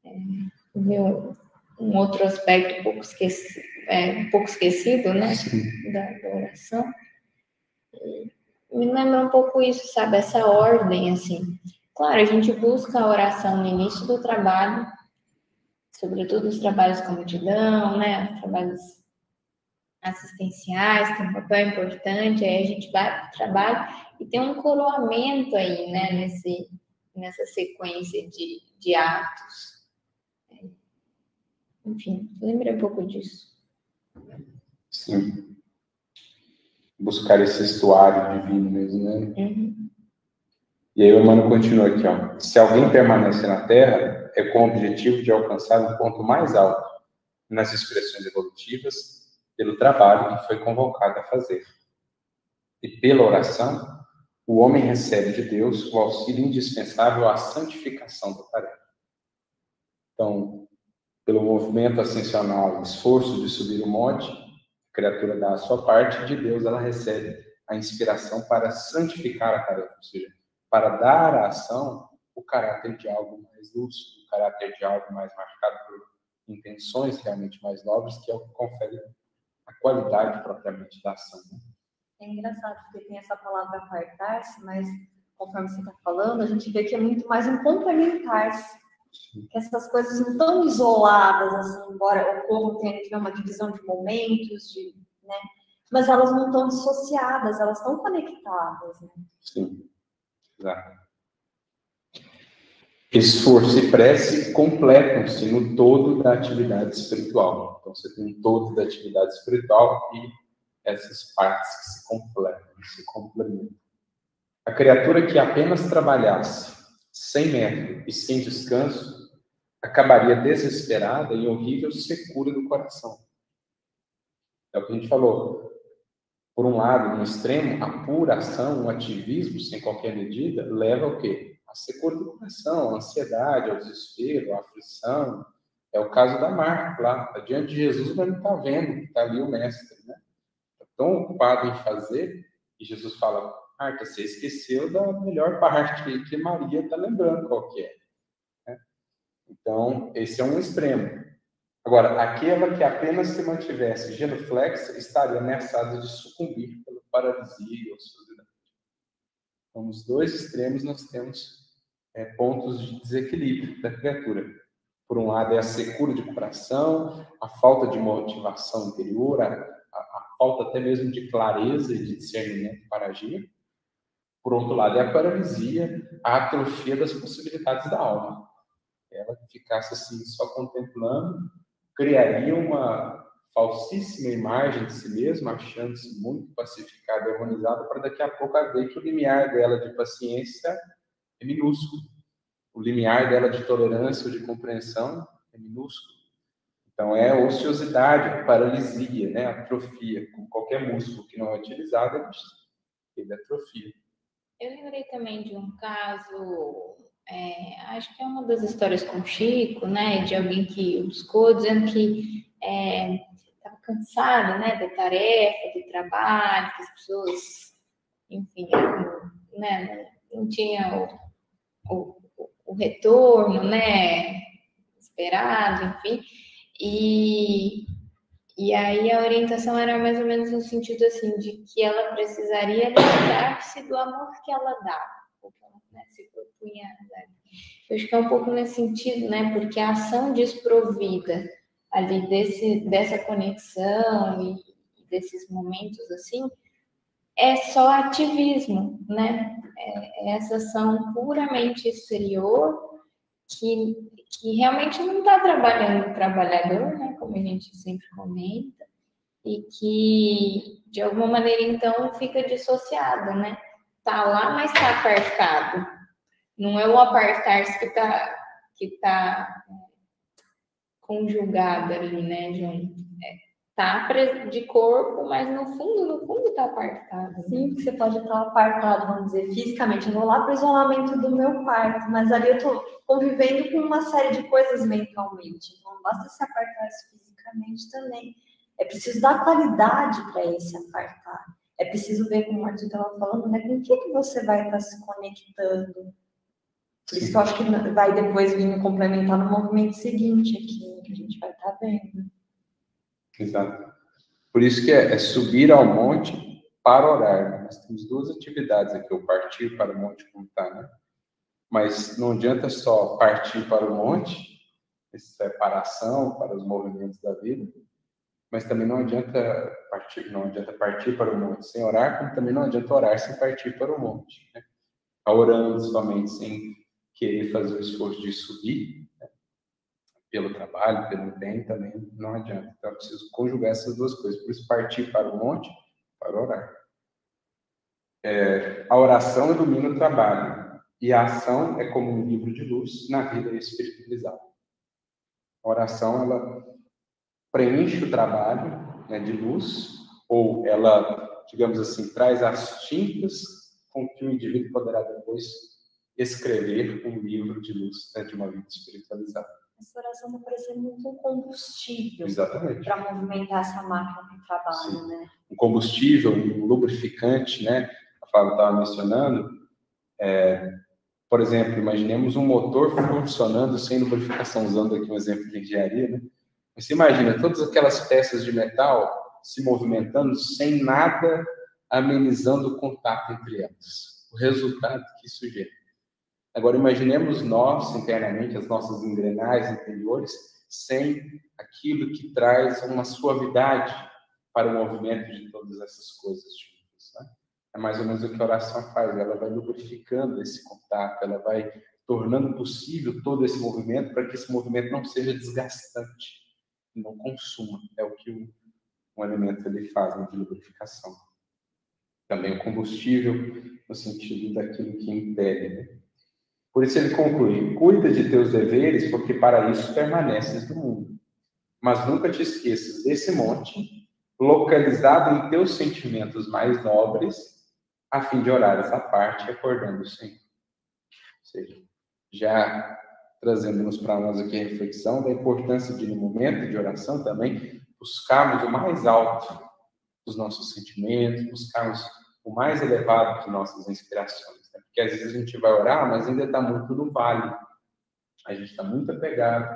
é, um outro aspecto um pouco, esqueci, é, um pouco esquecido, né? Da, da oração. Me lembra um pouco isso, sabe? Essa ordem, assim. Claro, a gente busca a oração no início do trabalho, sobretudo os trabalhos com multidão, né? Os trabalhos assistenciais, tem um papel importante, aí a gente vai para o trabalho e tem um coroamento aí, né, nesse, nessa sequência de, de atos. Enfim, lembra um pouco disso. Sim. Buscar esse estuário divino mesmo, né? Uhum. E aí o Emmanuel continua aqui, ó. Se alguém permanece na Terra, é com o objetivo de alcançar um ponto mais alto nas expressões evolutivas pelo trabalho que foi convocado a fazer. E pela oração, o homem recebe de Deus o auxílio indispensável à santificação da tarefa. Então, pelo movimento ascensional, esforço de subir o monte, a criatura dá a sua parte, de Deus ela recebe a inspiração para santificar a tarefa, ou seja, para dar à ação o caráter de algo mais lúcido, o caráter de algo mais marcado por intenções realmente mais nobres, que é o que confere a qualidade propriamente da ação. Né? É engraçado, porque tem essa palavra apartar-se, mas conforme você está falando, a gente vê que é muito mais um complementar-se. Que essas coisas não estão isoladas, assim, embora ocorra tenha uma divisão de momentos, de, né? mas elas não estão dissociadas, elas estão conectadas. Né? Sim, exato. Esforço e prece completam-se no todo da atividade espiritual. Então, você tem um todo da atividade espiritual e essas partes que se completam, se complementam. A criatura que apenas trabalhasse sem método e sem descanso acabaria desesperada e horrível secura do coração. É o que a gente falou. Por um lado, no extremo, a pura ação, o ativismo sem qualquer medida, leva ao quê? a secura do coração, a ansiedade, ao desespero, a aflição. É o caso da Marta lá, tá diante de Jesus, mas não está vendo que está ali o mestre, né? Está tão ocupado em fazer, e Jesus fala, Marta, você esqueceu da melhor parte que Maria está lembrando qual que é. Né? Então, esse é um extremo. Agora, aquela que apenas se mantivesse genuflexa estaria ameaçada de sucumbir pela paralisia ou ociosidade. Então, nos dois extremos, nós temos é, pontos de desequilíbrio da criatura. Por um lado, é a secura de coração, a falta de motivação interior, a, a, a falta até mesmo de clareza e de discernimento para agir. Por outro lado, é a paralisia, a atrofia das possibilidades da alma. Ela ficasse assim, só contemplando, criaria uma falsíssima imagem de si mesma, achando-se muito pacificada harmonizada, para daqui a pouco ver que o limiar dela de paciência é minúsculo. O limiar dela de tolerância ou de compreensão é minúsculo. Então, é ociosidade, paralisia, né? atrofia. Com qualquer músculo que não é utilizado, ele atrofia. Eu lembrei também de um caso, é, acho que é uma das histórias com o Chico, né? De alguém que buscou, dizendo que estava é, cansado né, da tarefa, do trabalho, que as pessoas, enfim, né, não tinham o, o retorno, né, esperado, enfim, e, e aí a orientação era mais ou menos no sentido assim, de que ela precisaria lembrar-se do amor que ela dá, né, se propunha. Eu acho que é um pouco nesse sentido, né? Porque a ação desprovida ali desse, dessa conexão e, e desses momentos assim é só ativismo, né? É, é essa ação puramente exterior que, que realmente não está trabalhando o trabalhador, né? Como a gente sempre comenta, e que de alguma maneira então fica dissociada, né? Tá lá, mas está apartado. Não é o apartar-se que está que tá é, conjugado ali, né, junto. É, tá de corpo, mas no fundo, no fundo tá apartado. Né? Sim, você pode estar apartado, vamos dizer, fisicamente. Eu vou lá para o isolamento do meu quarto, mas ali eu tô convivendo com uma série de coisas mentalmente. Basta se apartar fisicamente também. É preciso dar qualidade para esse apartar. É preciso ver, como o Arthur estava falando, né, com o que, que você vai estar se conectando. Por isso que eu acho que vai depois vir complementar no movimento seguinte aqui, que a gente vai estar vendo. Exato. Por isso que é, é subir ao monte para orar. Né? Nós temos duas atividades aqui, o partir para o monte como está, né? Mas não adianta só partir para o monte, separação para os movimentos da vida, mas também não adianta partir, não adianta partir para o monte sem orar, como também não adianta orar sem partir para o monte. Né? Orando somente sem querer fazer o esforço de subir, pelo trabalho, pelo bem, também não adianta. Então, eu preciso conjugar essas duas coisas. Por isso, partir para o monte, para orar. É, a oração ilumina o trabalho, e a ação é como um livro de luz na vida espiritualizada. A oração, ela preenche o trabalho né, de luz, ou ela, digamos assim, traz as tintas com que o indivíduo poderá depois escrever um livro de luz né, de uma vida espiritualizada essa oração está parecendo muito um combustível para movimentar essa máquina de trabalho, Sim. né? Um combustível, um lubrificante, né? A Flávia estava mencionando. É, por exemplo, imaginemos um motor funcionando sem lubrificação, usando aqui um exemplo de engenharia, né? Você imagina todas aquelas peças de metal se movimentando sem nada amenizando o contato entre elas. O resultado que isso gera. Agora, imaginemos nós, internamente, as nossas engrenagens interiores, sem aquilo que traz uma suavidade para o movimento de todas essas coisas juntas. É mais ou menos o que a oração faz, ela vai lubrificando esse contato, ela vai tornando possível todo esse movimento para que esse movimento não seja desgastante, não consuma. É o que o, um alimento ele faz né, de lubrificação. Também o combustível, no sentido daquilo que impede. Né? Por isso ele conclui: cuida de teus deveres, porque para isso permaneces no mundo. Mas nunca te esqueças desse monte, localizado em teus sentimentos mais nobres, a fim de orares à parte, acordando o Senhor. Ou seja, já trazendo-nos para nós aqui a reflexão da importância de, no momento de oração, também buscarmos o mais alto dos nossos sentimentos, buscarmos o mais elevado de nossas inspirações. Porque às vezes a gente vai orar, mas ainda está muito no vale. A gente está muito apegado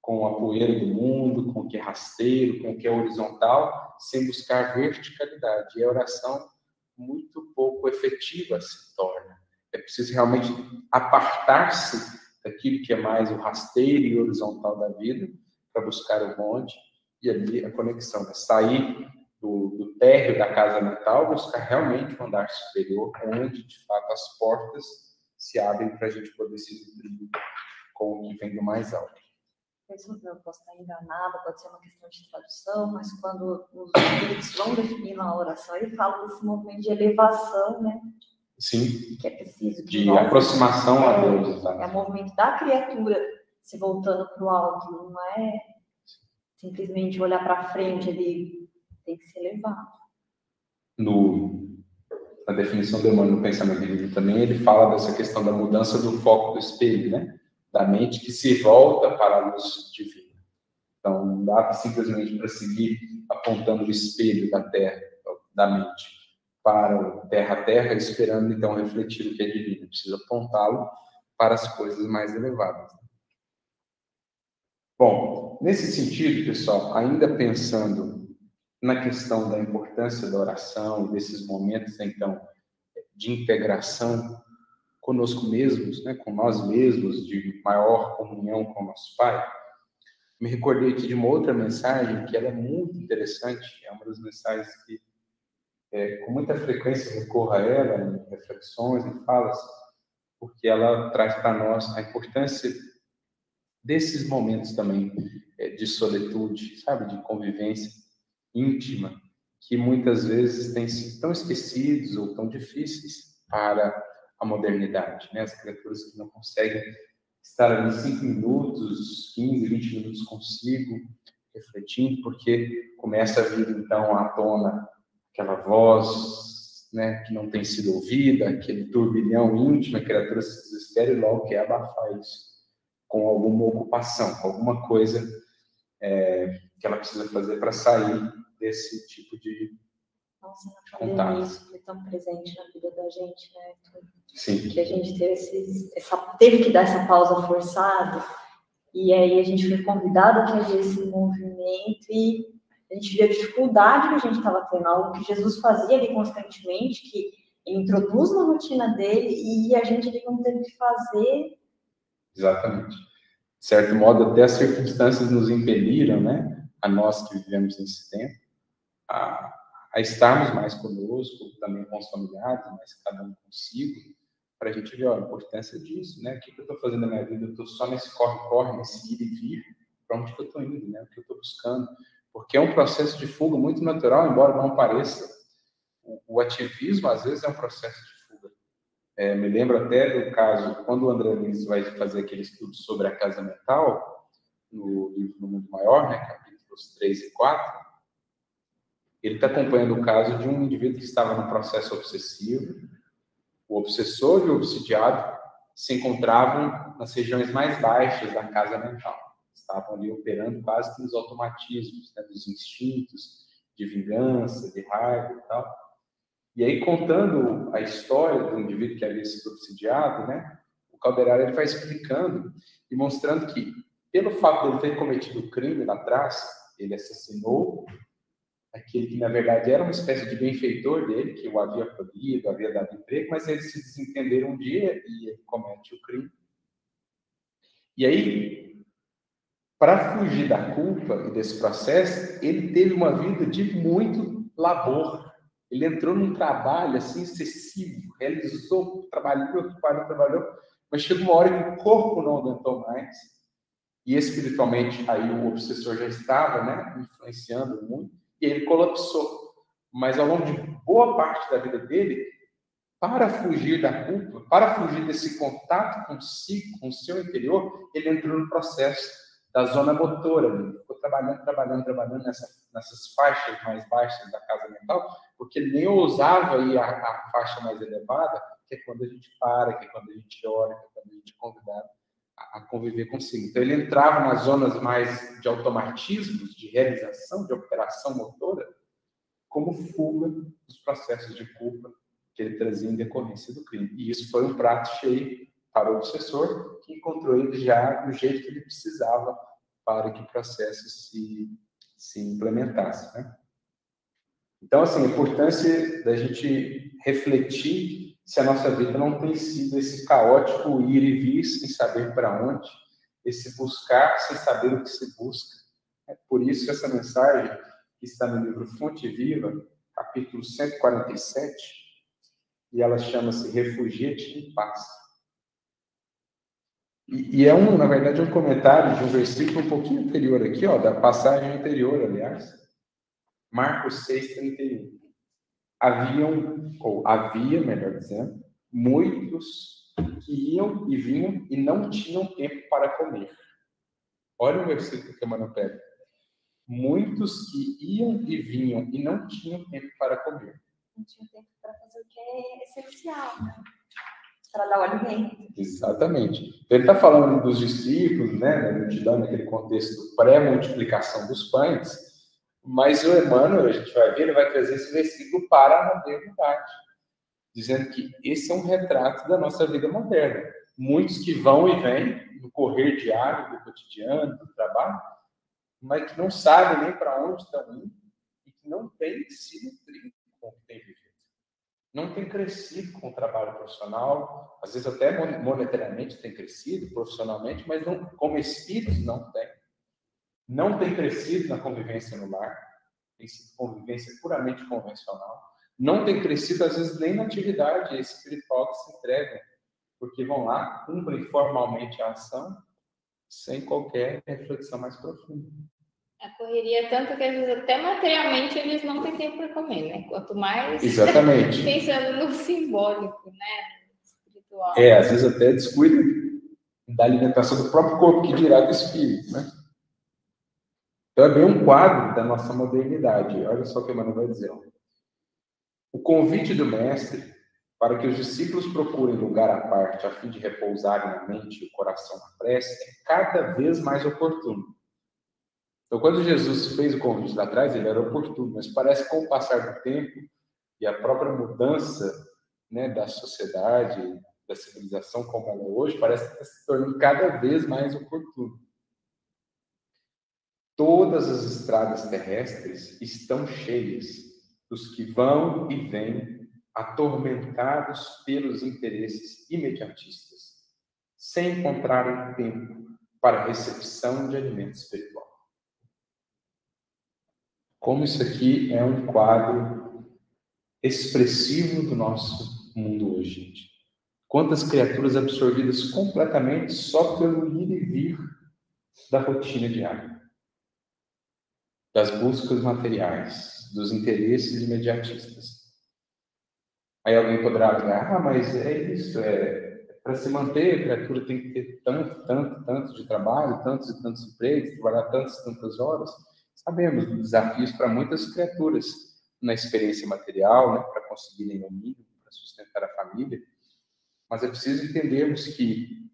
com a poeira do mundo, com o que é rasteiro, com o que é horizontal, sem buscar verticalidade. E a oração muito pouco efetiva se torna. É preciso realmente apartar-se daquilo que é mais o rasteiro e horizontal da vida, para buscar o monte e ali a conexão. Né? Sair do, do térreo da casa natal, buscar realmente um andar superior, onde, de fato, as portas se abrem para a gente poder se nutrir com o que vem do mais alto. Eu posso estar enganada, pode ser uma questão de tradução, mas quando os espíritos vão definindo a oração, ele fala desse movimento de elevação, né? Sim. Que é preciso. De, de aproximação é, a Deus. Exatamente. É o movimento da criatura se voltando para o alto, não é simplesmente olhar para frente ali tem que ser levado. No, na definição do Emmanuel no pensamento divino também, ele fala dessa questão da mudança do foco do espelho, né? Da mente que se volta para a luz divina. Então, não dá simplesmente para seguir apontando o espelho da terra, da mente, para o terra a terra, esperando então refletir o que é divino. Precisa apontá-lo para as coisas mais elevadas. Bom, nesse sentido, pessoal, ainda pensando na questão da importância da oração, desses momentos, então, de integração conosco mesmos, né, com nós mesmos, de maior comunhão com o nosso Pai, me recordei aqui de uma outra mensagem que ela é muito interessante, é uma das mensagens que é, com muita frequência recorro a ela em reflexões e falas, porque ela traz para nós a importância desses momentos também é, de solitude, sabe, de convivência íntima, que muitas vezes têm sido tão esquecidos ou tão difíceis para a modernidade, né? As criaturas que não conseguem estar ali cinco minutos, 15, 20 minutos consigo, refletindo, porque começa a vir então à tona aquela voz, né, que não tem sido ouvida, aquele turbilhão íntimo, a criatura se desespera e logo quer abafar isso com alguma ocupação, com alguma coisa é, que ela precisa fazer para sair desse tipo de Nossa, na pandemia isso foi tão presente na vida da gente, né? Sim. Que a gente teve, esses, essa, teve que dar essa pausa forçada, e aí a gente foi convidado a fazer esse movimento, e a gente viu a dificuldade que a gente estava tendo, algo que Jesus fazia ali constantemente, que ele introduz na rotina dele, e a gente ali não teve que fazer Exatamente. De certo modo, até as circunstâncias nos impeliram, né, a nós que vivemos nesse tempo, a, a estarmos mais conosco, também com os familiares, mas cada um consigo, para a gente ver ó, a importância disso, né? O que, que eu estou fazendo na minha vida? Eu estou só nesse corre-corre, nesse ir e vir, para onde que eu estou indo, né? O que eu estou buscando? Porque é um processo de fuga muito natural, embora não pareça. O, o ativismo, às vezes, é um processo de é, me lembro até do caso, quando o André Luiz vai fazer aquele estudo sobre a casa mental, no livro No Mundo Maior, né, capítulos 3 e 4, ele está acompanhando o caso de um indivíduo que estava no processo obsessivo. O obsessor e o obsidiado se encontravam nas regiões mais baixas da casa mental. Estavam ali operando quase que nos automatismos, né, dos instintos de vingança, de raiva e tal. E aí, contando a história do indivíduo que havia sido obsidiado, né, o Calderaro ele vai explicando e mostrando que, pelo fato de ele ter cometido o crime lá atrás, ele assassinou aquele que, na verdade, era uma espécie de benfeitor dele, que o havia proibido, havia dado emprego, mas eles se desentenderam um dia e ele comete o crime. E aí, para fugir da culpa e desse processo, ele teve uma vida de muito labor, ele entrou num trabalho assim excessivo, realizou, trabalhou, trabalhou, trabalhou, mas chegou uma hora que o corpo não aguentou mais. E espiritualmente aí o obsessor já estava, né, influenciando muito, e ele colapsou. Mas ao longo de boa parte da vida dele, para fugir da culpa, para fugir desse contato consigo, com o seu interior, ele entrou no processo da zona motora, ele ficou trabalhando, trabalhando, trabalhando nessa, nessas faixas mais baixas da casa mental, porque ele nem ousava ir à, à, faixa mais elevada, que é quando a gente para, que é quando a gente ora, que é quando a gente é convidado a, conviver consigo. Então, ele entrava nas zonas mais de automatismos, de realização, de operação motora, como fuga dos processos de culpa que ele trazia em decorrência do crime. E isso foi um prato cheio para o obsessor, que encontrou ele já do jeito que ele precisava para que o processo se, se implementasse. Né? Então, assim, a importância da gente refletir se a nossa vida não tem sido esse caótico ir e vir sem saber para onde, esse buscar sem saber o que se busca. É por isso essa mensagem que está no livro Fonte Viva, capítulo 147, e ela chama-se Refugia-te em Paz. E, e, é um, na verdade, um comentário de um versículo um pouquinho anterior aqui, ó, da passagem anterior, aliás, Marcos 6, 31. Haviam, ou havia, melhor dizendo, muitos que iam e vinham e não tinham tempo para comer. Olha o versículo que Emmanuel pega. Muitos que iam e vinham e não tinham tempo para comer. Não tinham tempo para fazer o que é essencial, né? Para dar o alimento. Exatamente. Ele está falando dos discípulos, né, da multidão, naquele contexto pré-multiplicação dos pães, mas o Emmanuel, a gente vai ver, ele vai trazer esse versículo para a modernidade, dizendo que esse é um retrato da nossa vida moderna. Muitos que vão e vêm no correr diário, do cotidiano, do trabalho, mas que não sabem nem para onde estão indo e que não têm se nutrido com o que têm vivido. não tem crescido com o trabalho profissional, às vezes até monetariamente tem crescido, profissionalmente, mas não, como espíritos não tem. Não tem crescido na convivência no lar, tem sido convivência puramente convencional. Não tem crescido, às vezes, nem na atividade espiritual que se entrega, porque vão lá, cumprem formalmente a ação, sem qualquer reflexão mais profunda. A correria é tanto que às vezes até materialmente eles não têm tempo para comer, né? Quanto mais Exatamente. pensando no simbólico, né? Espiritual. É, às vezes até descuida da alimentação do próprio corpo, que dirá do espírito, né? Então é bem um quadro da nossa modernidade. Olha só o que a Manu vai dizer. O convite do mestre para que os discípulos procurem lugar à parte a fim de repousarem a mente e o coração na prece é cada vez mais oportuno. Então, quando Jesus fez o convite lá atrás, ele era oportuno, mas parece que com o passar do tempo e a própria mudança né, da sociedade, da civilização como ela é hoje, parece que está se tornando cada vez mais oportuno. Todas as estradas terrestres estão cheias dos que vão e vêm atormentados pelos interesses imediatistas, sem encontrarem tempo para recepção de alimento espiritual. Como isso aqui é um quadro expressivo do nosso mundo hoje, gente. Quantas criaturas absorvidas completamente só pelo ir e vir da rotina diária, das buscas materiais, dos interesses imediatistas. Aí alguém poderá alegar, ah, mas é isso, é para se manter, a criatura tem que ter tanto, tanto, tanto de trabalho, tantos e tantos empregos, trabalhar tantas tantas horas. Sabemos desafios para muitas criaturas na experiência material, né, para conseguirem o mínimo, para sustentar a família. Mas é preciso entendermos que,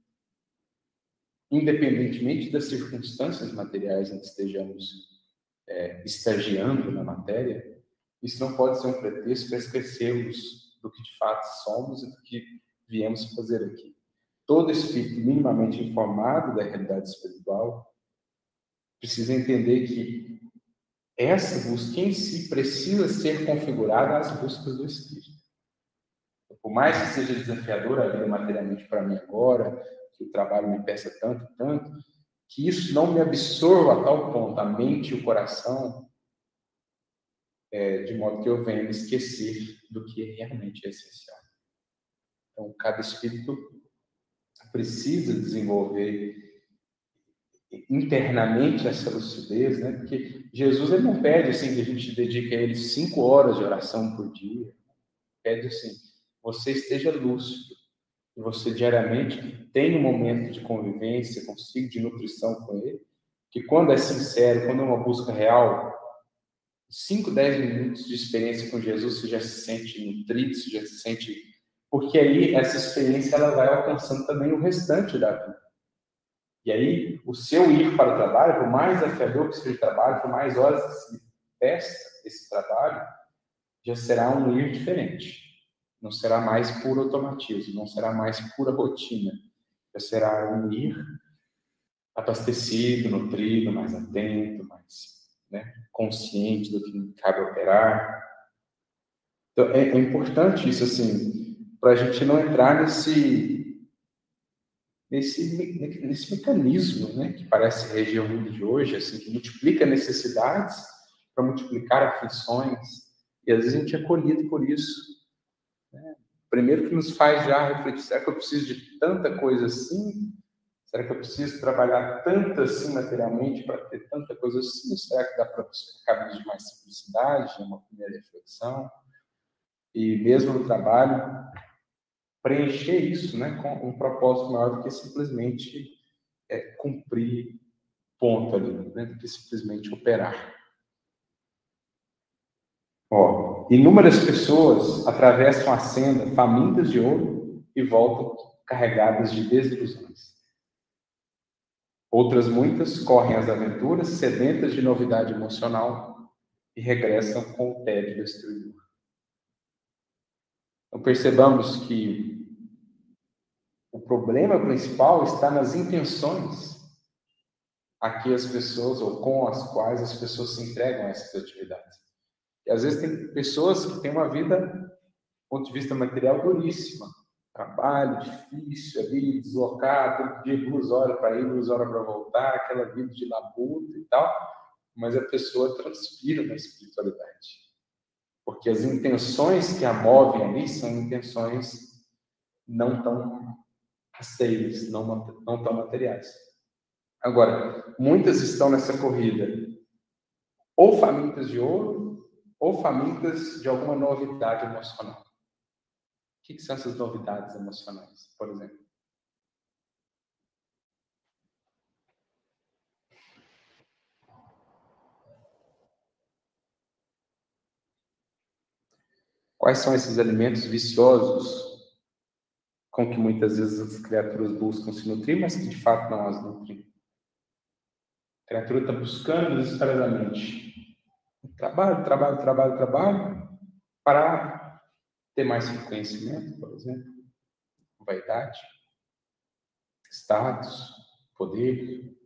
independentemente das circunstâncias materiais em que estejamos é, estagiando na matéria, isso não pode ser um pretexto para esquecermos do que de fato somos e do que viemos fazer aqui. Todo espírito minimamente informado da realidade espiritual precisa entender que essa busca em si precisa ser configurada às buscas do Espírito. Por mais que seja desafiadora a vida materialmente para mim agora, que o trabalho me peça tanto, tanto, que isso não me absorva a tal ponto, a mente e o coração, é, de modo que eu venha me esquecer do que realmente é essencial. Então, cada espírito precisa desenvolver internamente essa lucidez, né? Porque Jesus ele não pede assim que a gente dedique a ele cinco horas de oração por dia. Pede assim, você esteja lúcido, que você diariamente tenha um momento de convivência consigo, de nutrição com ele, que quando é sincero, quando é uma busca real, cinco, dez minutos de experiência com Jesus, você já se sente nutrido, você já se sente, porque aí essa experiência ela vai alcançando também o restante da vida. E aí, o seu ir para o trabalho, por mais desafiador que seja o trabalho, por mais horas que se peça esse trabalho, já será um ir diferente. Não será mais puro automatismo, não será mais pura rotina. Já será um ir abastecido, nutrido, mais atento, mais né, consciente do que cabe operar. Então, é, é importante isso, assim, para a gente não entrar nesse nesse, nesse mecanismo né, que parece reger o mundo de hoje, assim, que multiplica necessidades para multiplicar aflições, e às vezes a gente é colhido por isso. Primeiro que nos faz já refletir, será que eu preciso de tanta coisa assim? Será que eu preciso trabalhar tanto assim materialmente para ter tanta coisa assim? Será que dá para buscar caminhos de mais simplicidade? É uma primeira reflexão. E mesmo no trabalho, preencher isso né, com um propósito maior do que simplesmente é, cumprir ponto ali, né, do que simplesmente operar. Ó, inúmeras pessoas atravessam a senda famintas de ouro e voltam carregadas de desilusões. Outras muitas correm as aventuras sedentas de novidade emocional e regressam com o tédio destruidor. Então percebamos que o problema principal está nas intenções a que as pessoas, ou com as quais as pessoas se entregam a essas atividades. E às vezes tem pessoas que têm uma vida ponto de vista material, duríssima. Trabalho difícil ali, deslocado, todo dia duas horas para ir, duas horas para voltar, aquela vida de labuta e tal, mas a pessoa transpira na espiritualidade. Porque as intenções que a movem ali são intenções não tão aceitas, não, não tão materiais. Agora, muitas estão nessa corrida, ou famintas de ouro, ou famintas de alguma novidade emocional. O que, que são essas novidades emocionais, por exemplo? Quais são esses alimentos viciosos com que muitas vezes as criaturas buscam se nutrir, mas que de fato não as nutrem? A criatura está buscando desesperadamente trabalho, trabalho, trabalho, trabalho, para ter mais reconhecimento, por exemplo, vaidade, status, poder,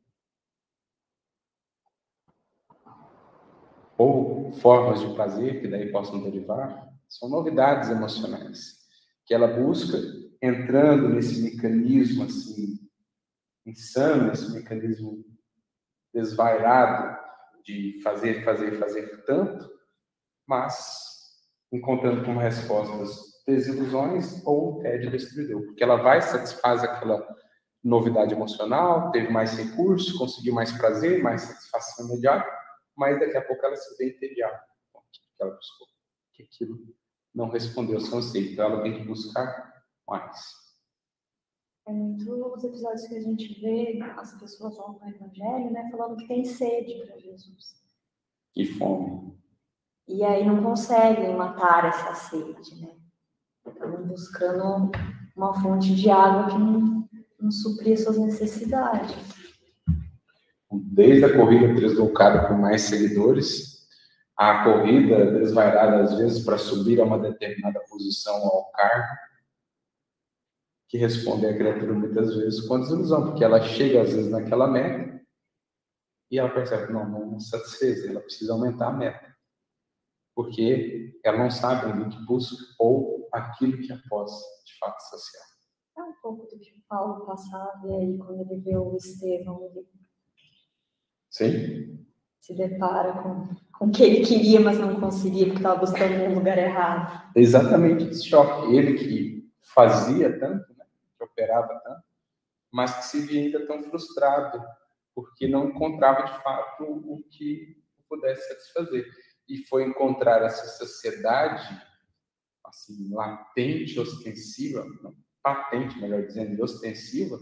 ou formas de prazer que daí possam derivar, são novidades emocionais que ela busca entrando nesse mecanismo assim insano, esse mecanismo desvairado de fazer, fazer, fazer tanto, mas encontrando como respostas desilusões ou tédio destruidor, porque ela vai satisfazer aquela novidade emocional, teve mais recursos, conseguiu mais prazer, mais satisfação imediata, mas daqui a pouco ela se vê entediada. Que ela buscou, que aquilo não respondeu ao seu anseio, então ela tem que buscar mais. É muito os episódios que a gente vê as pessoas vão no Evangelho, né, falando que tem sede para Jesus. E fome. E aí não conseguem matar essa sede, né? Estão buscando uma fonte de água que não, não supria suas necessidades. Desde a corrida deslocada com mais seguidores, a corrida desvairada às vezes para subir a uma determinada posição ao cargo, que respondem à criatura muitas vezes com desilusão, porque ela chega às vezes naquela meta e ela percebe, não, não satisfez, ela precisa aumentar a meta. Porque ela não sabe o que busca ou aquilo que a possa de fato saciar. É um pouco do que Paulo passava e aí quando ele vê o Estevão, ele Sim. se depara com, com o que ele queria, mas não conseguia porque estava buscando no lugar errado. Exatamente esse choque. Ele que fazia tanto, operava tanto, mas que se via ainda tão frustrado, porque não encontrava de fato o que pudesse satisfazer. E foi encontrar essa sociedade assim, latente, ostensiva, não, patente, melhor dizendo, ostensiva,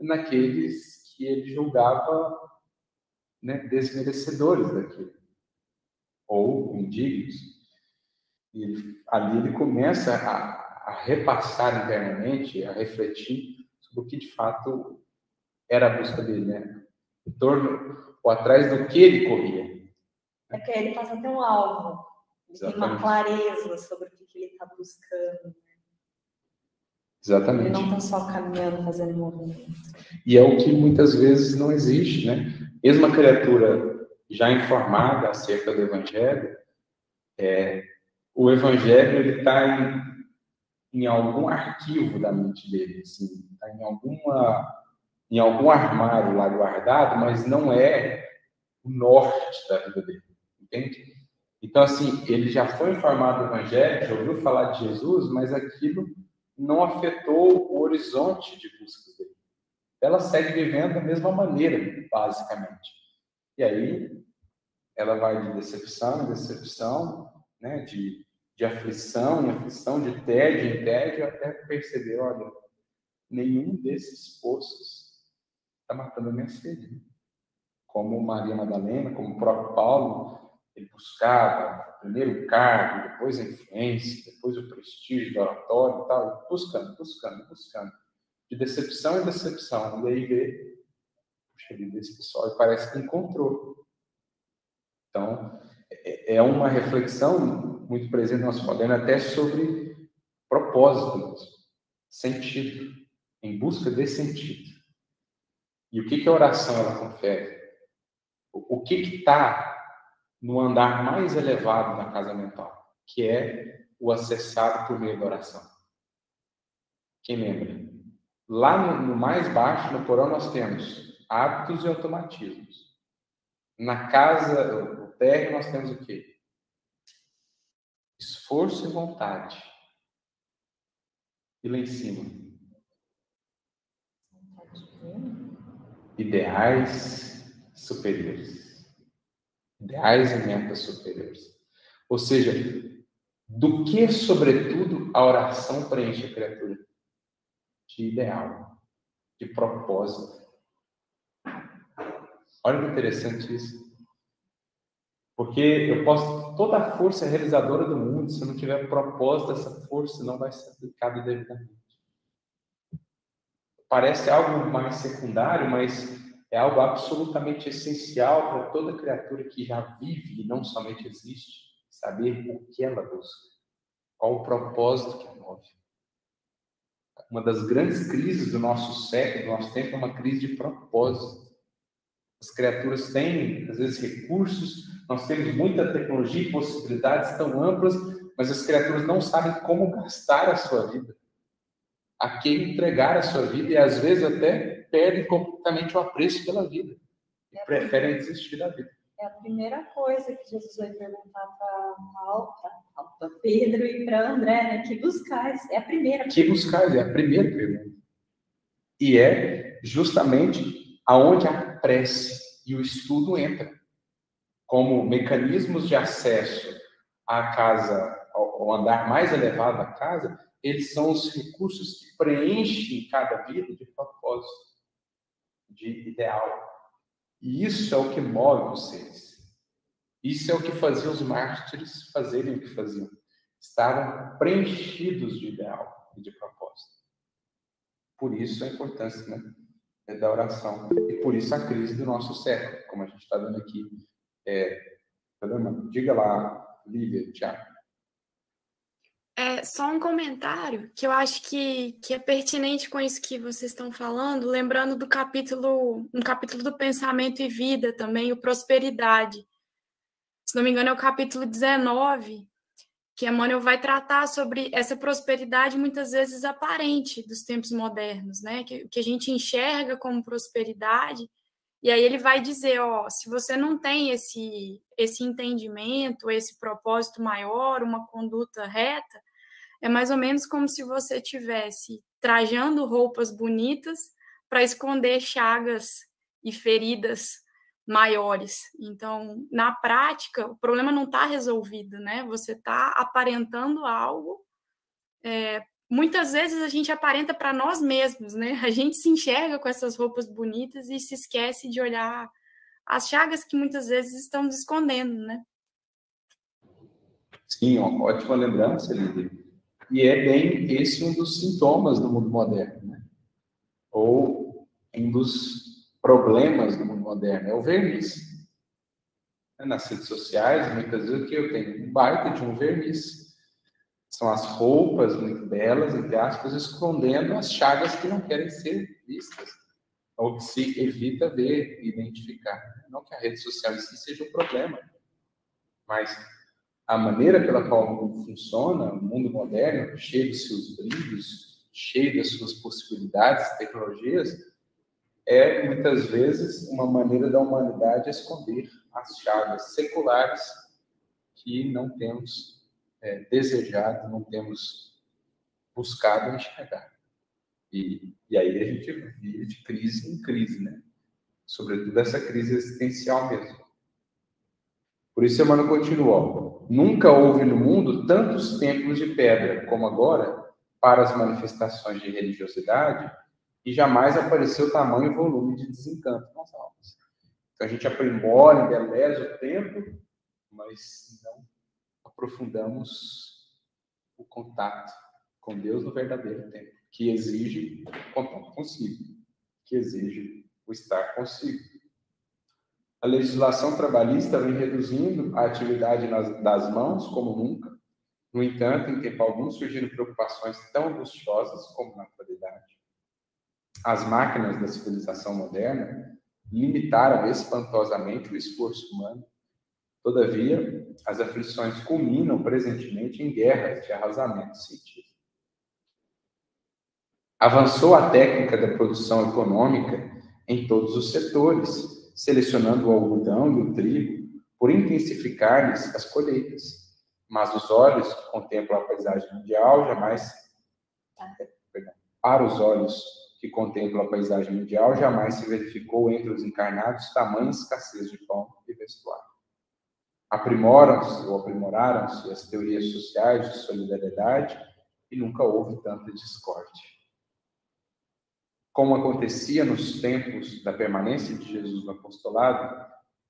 naqueles que ele julgava né, desmerecedores daquilo, ou indignos. E ali ele começa a, a repassar internamente, a refletir sobre o que de fato era a busca dele, né? Em torno ou atrás do que ele corria. É que ele passa a ter um alvo, ele tem uma clareza sobre o que, que ele está buscando. Ele Exatamente. não está só caminhando, fazendo movimento. E é o que muitas vezes não existe, né? Mesmo a criatura já informada acerca do Evangelho, é, o Evangelho ele está em, algum arquivo da mente dele, assim, tá em alguma em algum armário lá guardado, mas não é o norte da vida dele, entende? Então assim, ele já foi informado do Evangelho, já ouviu falar de Jesus, mas aquilo não afetou o horizonte de busca dele. Ela segue vivendo da mesma maneira, basicamente. E aí ela vai de decepção em decepção, né, de, de aflição em aflição, de tédio em tédio, até perceber, olha, nenhum desses poços está matando a minha sede. né? Como Maria Madalena, como o próprio Paulo, ele buscava primeiro o cargo, depois a influência, depois o prestígio do oratório e tal, buscando, buscando, buscando. De decepção em decepção. E aí vê, puxa vida, esse pessoal parece que encontrou. Então, é é uma reflexão muito presente no nosso moderno, até sobre propósito sentido, em busca de sentido. E o que, que a oração ela confere? O, que está no andar mais elevado da casa mental? Que é o acessado por meio da oração? Quem lembra? Lá no, no mais baixo, no porão, nós temos hábitos e automatismos. Na casa, térreo, nós temos o quê? Esforço e vontade. E lá em cima? Ideais superiores. Ideais e metas superiores. Ou seja, do que, sobretudo, a oração preenche a criatura? De ideal, de propósito. Olha que interessante isso. Porque eu posso toda a força realizadora do mundo, se eu não tiver propósito, essa força não vai ser aplicada devidamente. Parece algo mais secundário, mas é algo absolutamente essencial para toda criatura que já vive e não somente existe, saber o que ela busca, qual o propósito que a move. Uma das grandes crises do nosso século, do nosso tempo, é uma crise de propósito. As criaturas têm, às vezes, recursos, nós temos muita tecnologia e possibilidades tão amplas, mas as criaturas não sabem como gastar a sua vida, a quem entregar a sua vida, e às vezes até perdem completamente o apreço pela vida, e preferem desistir da vida. É a primeira coisa que Jesus vai perguntar para Pedro e para André, né? Que buscais? É a primeira. Que buscais? É a primeira pergunta. E é justamente aonde a prece e o estudo entram como mecanismos de acesso à casa, ao andar mais elevado da casa, eles são os recursos que preenchem cada vida de propósito, de ideal. E isso é o que move vocês. Isso é o que fazia os mártires fazerem o que faziam. Estavam preenchidos de ideal e de propósito. Por isso a importância né, da oração. E por isso a crise do nosso século, como a gente está vendo aqui. É, tá Diga lá, Lívia, Tiago. É, só um comentário que eu acho que, que é pertinente com isso que vocês estão falando, lembrando do capítulo, um capítulo do Pensamento e Vida também, o Prosperidade. Se não me engano, é o capítulo 19, que Emmanuel vai tratar sobre essa prosperidade muitas vezes aparente dos tempos modernos, né? Que, que a gente enxerga como prosperidade, e aí ele vai dizer, ó, se você não tem esse esse entendimento, esse propósito maior, uma conduta reta, é mais ou menos como se você tivesse trajando roupas bonitas para esconder chagas e feridas maiores. Então, na prática, o problema não está resolvido, né? Você está aparentando algo. É, muitas vezes a gente aparenta para nós mesmos, né? A gente se enxerga com essas roupas bonitas e se esquece de olhar as chagas que muitas vezes estão nos escondendo, né? Sim, ótima lembrança, Lídia. E é bem esse um dos sintomas do mundo moderno, né? ou um dos problemas do mundo moderno, é o verniz. Nas redes sociais, muitas vezes, que eu tenho um baita de um verniz. São as roupas muito belas, entre aspas, escondendo as chagas que não querem ser vistas, ou que se evita ver identificar. Não que a rede social em si seja um problema, mas a maneira pela qual o funciona, o mundo moderno, cheio de seus brilhos, cheio das suas possibilidades, tecnologias, é muitas vezes uma maneira da humanidade esconder as chagas seculares que não temos é, desejado, não temos buscado enxergar. E, e aí a gente vive de crise em crise, né? Sobretudo essa crise existencial mesmo. Por isso, Emmanuel continua: nunca houve no mundo tantos templos de pedra como agora para as manifestações de religiosidade e jamais apareceu tamanho e volume de desencanto nas almas. Então a gente aprimora, embeleza o templo, mas não aprofundamos o contato com Deus no verdadeiro tempo, que exige contato consigo, que exige o estar consigo. A legislação trabalhista vem reduzindo a atividade nas, das mãos como nunca. No entanto, em tempo algum surgiram preocupações tão angustiosas como na atualidade. As máquinas da civilização moderna limitaram espantosamente o esforço humano, Todavia, as aflições culminam presentemente em guerras de arrasamento científico. Avançou a técnica da produção econômica em todos os setores, selecionando o algodão e o trigo por intensificar-lhes as colheitas. Mas os olhos que contemplam a paisagem mundial jamais perdão, para os olhos que contemplam a paisagem mundial jamais se verificou entre os encarnados tamanha escassez de pão e vestuário. Aprimoram-se ou aprimoraram-se as teorias sociais de solidariedade e nunca houve tanta discórdia como acontecia nos tempos da permanência de Jesus no apostolado,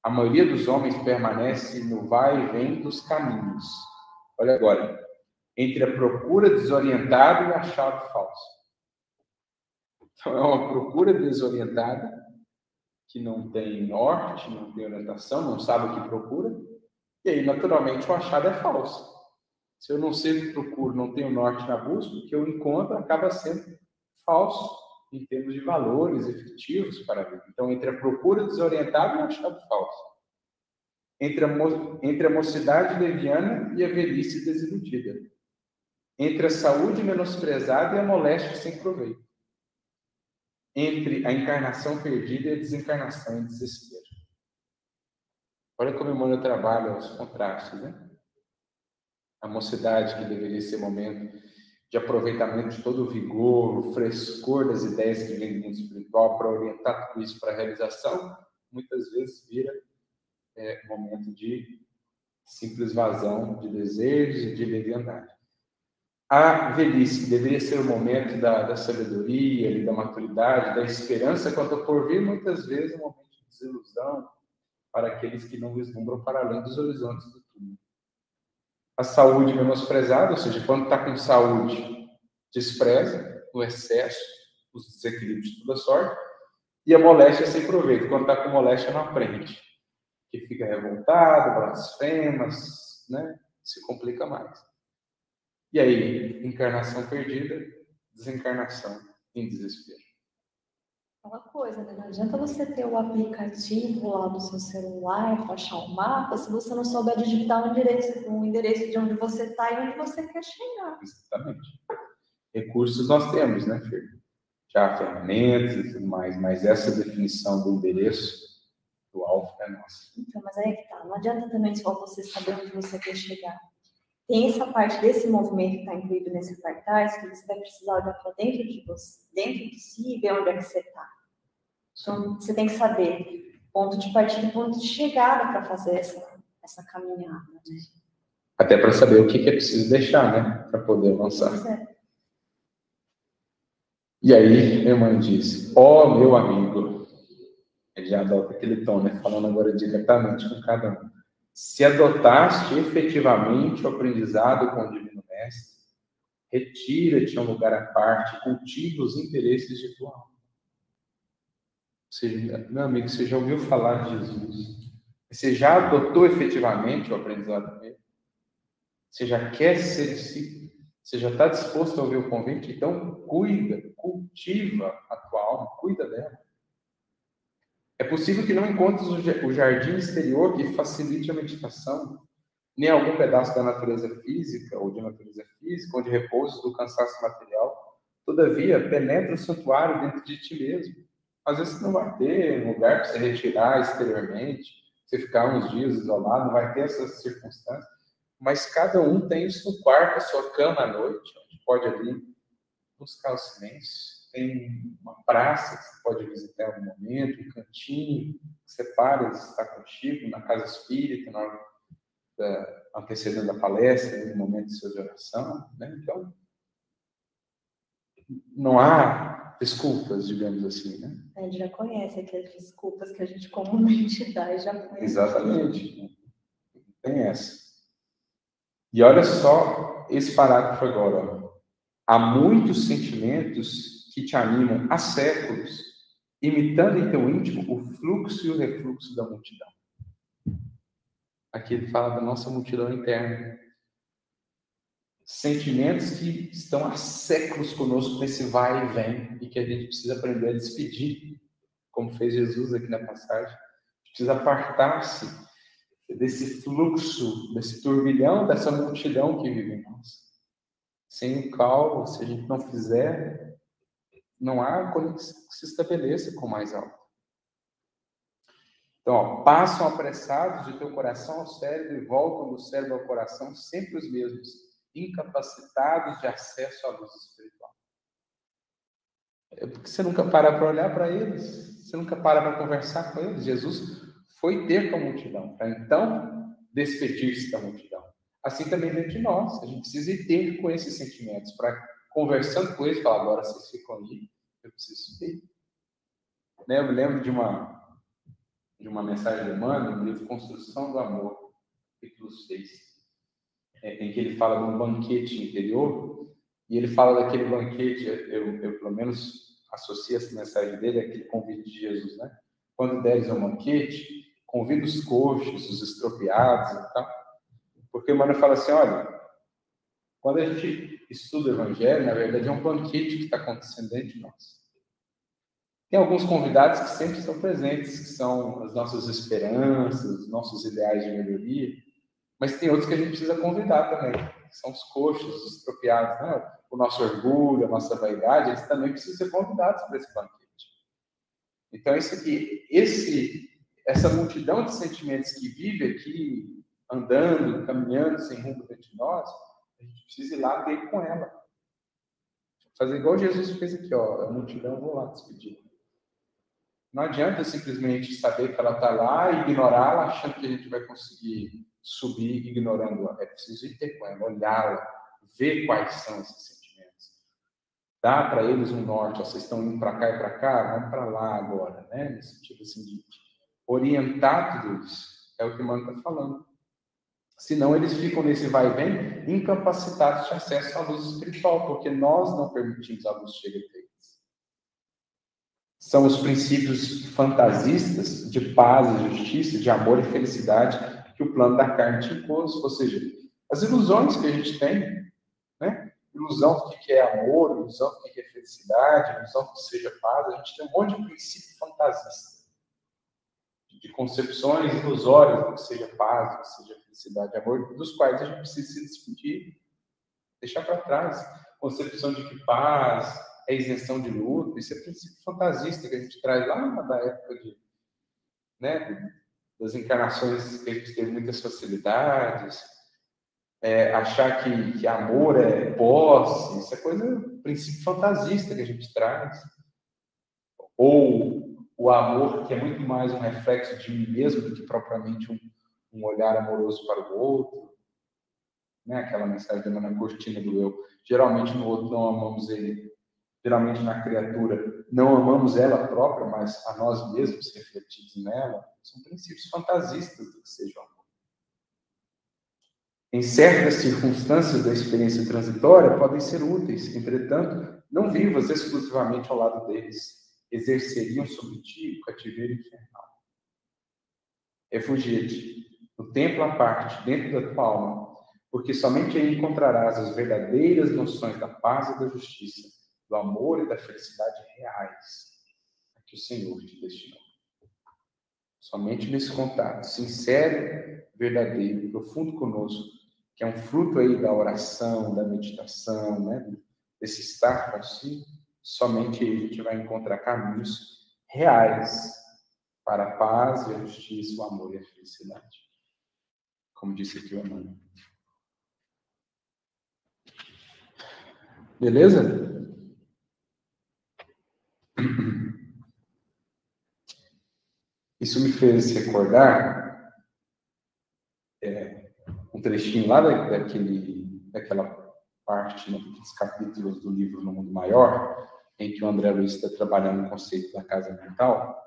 a maioria dos homens permanece no vai e vem dos caminhos. Olha agora, entre a procura desorientada e o achado falso. Então, é uma procura desorientada, que não tem norte, não tem orientação, não sabe o que procura, e aí, naturalmente, o achado é falso. Se eu não sei o que procuro, não tenho norte na busca, o que eu encontro acaba sendo falso em termos de valores efetivos para a vida. Então, entre a procura desorientada e o achado falso. Entre a, entre a mocidade leviana e a velhice desiludida. Entre a saúde menosprezada e a moléstia sem proveito. Entre a encarnação perdida e a desencarnação em desespero. Olha como Emmanuel trabalha os contrastes, né? A mocidade, que deveria ser momento de aproveitamento de todo o vigor, o frescor das ideias que vem do mundo espiritual para orientar tudo isso para a realização, muitas vezes vira é, momento de simples vazão de desejos e de leviandade. A velhice, que deveria ser o momento da, da sabedoria, da maturidade, da esperança quanto ao porvir, muitas vezes é um momento de desilusão para aqueles que não vislumbram para além dos horizontes do túmulo a saúde menosprezada, ou seja, quando está com saúde, despreza o excesso, os desequilíbrios de toda sorte, e a moléstia sem proveito, quando está com moléstia não aprende, que fica revoltado, blasfemas, né? se complica mais. E aí, encarnação perdida, desencarnação em desespero aquela coisa, né? Não adianta você ter o aplicativo lá do seu celular achar o mapa se você não souber digitar o endereço, o endereço de onde você está e onde você quer chegar. Exatamente. Recursos nós temos, né, Fer? Já ferramentas e tudo mais, mas essa definição do endereço do alvo é nossa. Então, mas aí é que tá. Não adianta também só você saber onde você quer chegar. Tem essa parte desse movimento que está incluído nesse cartaz, que você vai precisar olhar para dentro de você, dentro de si e ver onde é que você está. Então, você tem que saber ponto de partida e ponto de chegada para fazer essa, essa caminhada. Né? Até para saber o que, que é preciso deixar, né? Para poder avançar. É. E aí, minha mãe diz: Ó oh, meu amigo, ele já adota aquele tom, né? Falando agora diretamente com cada um. Se adotaste efetivamente o aprendizado com o Divino Mestre, retira-te a um lugar à parte, cultiva os interesses de tua alma. Você, meu amigo, você já ouviu falar de Jesus? Você já adotou efetivamente o aprendizado dele? Você já quer ser discípulo? Você já está disposto a ouvir o convite? Então, cuida, cultiva a tua alma, cuida dela. É possível que não encontres o jardim exterior que facilite a meditação, nem algum pedaço da natureza física ou de natureza física, onde repouso do cansaço material. Todavia, penetra o santuário dentro de ti mesmo às vezes não vai ter um lugar para você retirar exteriormente, você ficar uns dias isolado, não vai ter essas circunstâncias. Mas cada um tem o seu quarto, a sua cama à noite, onde pode ali buscar o silêncio. Tem uma praça que você pode visitar em algum momento, um cantinho que você para de estar contigo, na casa espírita, na hora da, antecedendo a palestra, no momento de sua oração. Né? Então, não há desculpas, digamos assim, né? A gente já conhece aquelas desculpas que a gente comumente dá e já conhece. Exatamente. Tem essa. E olha só esse parágrafo agora. Ó. Há muitos sentimentos que te animam há séculos, imitando em teu íntimo o fluxo e o refluxo da multidão. Aqui ele fala da nossa multidão interna sentimentos que estão há séculos conosco nesse vai e vem e que a gente precisa aprender a despedir, como fez Jesus aqui na passagem. Precisa apartar-se desse fluxo, desse turbilhão, dessa multidão que vive em nós. Sem o calmo, se a gente não fizer, não há conexão que se estabeleça com mais alto. Então, ó, passam apressados de teu coração ao cérebro e voltam do cérebro ao coração, sempre os mesmos, incapacitados de acesso à luz espiritual. É porque você nunca para para olhar para eles, você nunca para para conversar com eles. Jesus foi ter com a multidão, para então despedir-se da multidão. Assim também dentro de nós, a gente precisa ir ter com esses sentimentos, para conversando com eles, falar, agora vocês ficam ali, eu preciso subir. Né? Eu me lembro de uma, de uma mensagem de Emmanuel, no livro Construção do Amor, capítulo 6, é, em que ele fala de um banquete interior, e ele fala daquele banquete, eu, eu pelo menos associo essa mensagem dele, aquele convite de Jesus, né? Quando deres um banquete, convida os coxos, os estropiados e tal. Porque o Emmanuel fala assim, olha, quando a gente estuda o Evangelho, na verdade é um banquete que está acontecendo dentro de nós. Tem alguns convidados que sempre estão presentes, que são as nossas esperanças, os nossos ideais de melhoria, mas tem outros que a gente precisa convidar também, que são os coxos, os estropiados, né? o nosso orgulho, a nossa vaidade, eles também precisam ser convidados para esse banquete. Então, isso aqui, esse, essa multidão de sentimentos que vive aqui, andando, caminhando sem rumo dentro de nós, a gente precisa ir lá ter com ela. Fazer igual Jesus fez aqui, ó, a multidão, vou lá despedir. Não adianta simplesmente saber que ela está lá e ignorá-la, achando que a gente vai conseguir subir ignorando-a. É preciso ir ter com ela, olhá-la, ver quais são esses sentimentos. Dá para eles um norte, ó, vocês estão indo para cá e para cá, vamos para lá agora, né? No sentido assim de orientar tudo isso. É o que o Mano está falando. Senão eles ficam nesse vai e vem, incapacitados de acesso à luz espiritual, porque nós não permitimos a luz chegar até eles. São os princípios fantasistas de paz e justiça, de amor e felicidade que o plano da carne te impôs. Ou seja, as ilusões que a gente tem, né? Ilusão do que é amor, ilusão do que é felicidade, ilusão do que seja paz. A gente tem um monte de princípio fantasista de concepções ilusórias do que seja paz, do que seja felicidade, amor, dos quais a gente precisa se despedir, deixar para trás. Concepção de que paz é isenção de luto, isso é princípio fantasista que a gente traz lá da época de, né, das encarnações que a gente teve muitas facilidades, é, achar que, que amor é posse, isso é coisa, princípio fantasista que a gente traz. Ou o amor, que é muito mais um reflexo de mim mesmo do que propriamente um, um olhar amoroso para o outro. Né? Aquela mensagem da na cortina do eu. Geralmente no outro não amamos ele. Geralmente na criatura não amamos ela própria, mas a nós mesmos refletidos nela. São princípios fantasistas do que seja o amor. Em certas circunstâncias da experiência transitória podem ser úteis, entretanto, não vivas exclusivamente ao lado deles exerceriam sobre ti o cativeiro infernal. Refugia-te no templo à parte, dentro da tua alma, porque somente aí encontrarás as verdadeiras noções da paz e da justiça, do amor e da felicidade reais a que o Senhor te destinou. Somente nesse contato sincero, verdadeiro, profundo conosco, que é um fruto aí da oração, da meditação, né? desse estar consigo, somente aí a gente vai encontrar caminhos reais para a paz e a justiça, o amor e a felicidade. Como disse aqui o Emmanuel. Beleza? Isso me fez recordar é, um trechinho lá daquele, daquela parte, né, dos capítulos do livro No Mundo Maior, em que o André Luiz está trabalhando o conceito da casa mental,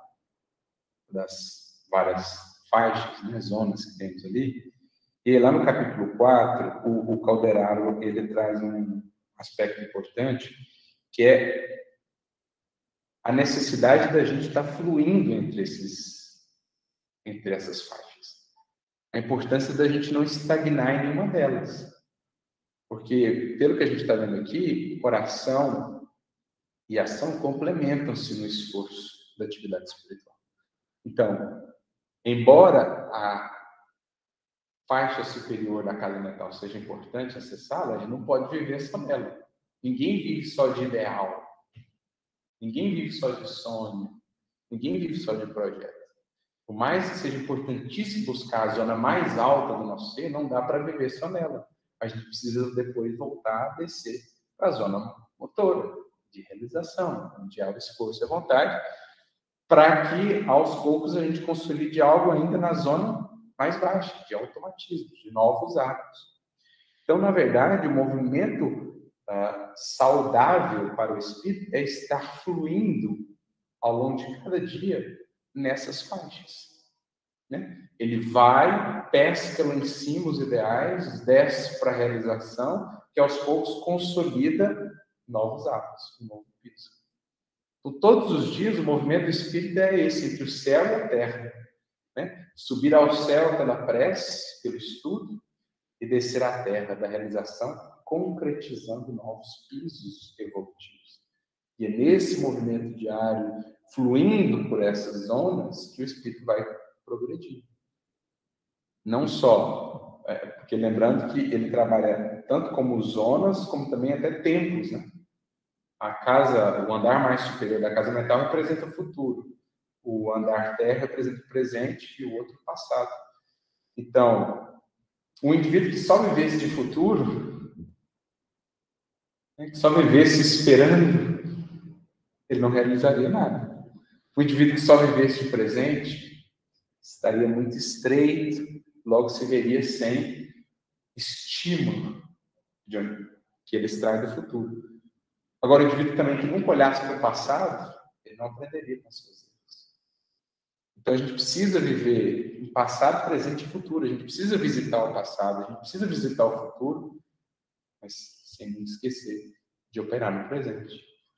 das várias faixas, né, zonas que temos ali. E lá no capítulo 4, o, o Calderaro ele traz um aspecto importante, que é a necessidade da gente estar tá fluindo entre esses entre essas faixas. A importância da gente não estagnar em nenhuma delas. Porque, pelo que a gente está vendo aqui, coração, e ação complementam-se no esforço da atividade espiritual. Então, embora a, faixa superior da casa mental seja importante acessá-la, a gente não pode viver só nela. Ninguém vive só de ideal. Ninguém vive só de sonho. Ninguém vive só de projeto. Por mais que seja importantíssimo buscar a zona mais alta do nosso ser, não dá para viver só nela. A gente precisa depois voltar a descer para a zona motora, de realização, onde há o esforço e a vontade, para que aos poucos a gente consolide algo ainda na zona mais baixa, de automatismo, de novos hábitos. Então, na verdade, o movimento uh, saudável para o espírito é estar fluindo ao longo de cada dia nessas faixas. Né? Ele vai, pesca lá em cima os ideais, desce para a realização, que aos poucos consolida novos hábitos, um novo piso. Então, todos os dias, o movimento do espírito é esse, entre o céu e a terra. Né? Subir ao céu pela prece, pelo estudo, e descer à terra da realização, concretizando novos pisos evolutivos. E é nesse movimento diário, fluindo por essas zonas, que o espírito vai progredir. Não só, é, porque lembrando que ele trabalha tanto como zonas, como também até tempos, né? A casa, o andar mais superior da casa mental representa o futuro. O andar terra representa o presente e o outro o passado. Então, um indivíduo que só vivesse de futuro, né, que só vivesse esperando ele não realizaria nada. O indivíduo que só vivesse de presente estaria muito estreito, logo se veria sem estímulo que ele extrai do futuro. Agora, o indivíduo também que nunca olhasse para o passado, ele não aprenderia com seus erros. Então, a gente precisa viver em passado, presente e futuro. A gente precisa visitar o passado, a gente precisa visitar o futuro, mas sem esquecer de operar no presente.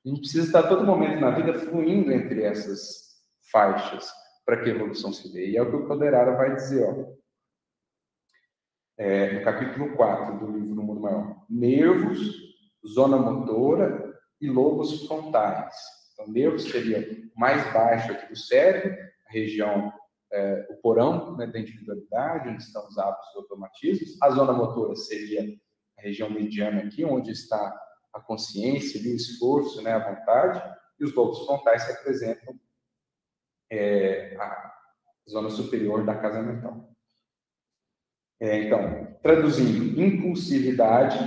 A gente precisa estar todo momento na vida fluindo entre essas faixas para que a evolução se dê. E é o que o Calderara vai dizer, ó. É, no capítulo 4 do livro do Mundo Maior. Nervos, zona motora e lobos frontais. Então, nervos seria mais baixo aqui do cérebro, região, é, o porão né, da individualidade, onde estão os hábitos e automatismos. A zona motora seria a região mediana aqui, onde está a consciência, o esforço, né, a vontade, e os lobos frontais representam é, a zona superior da casa mental. É, então, traduzindo, impulsividade,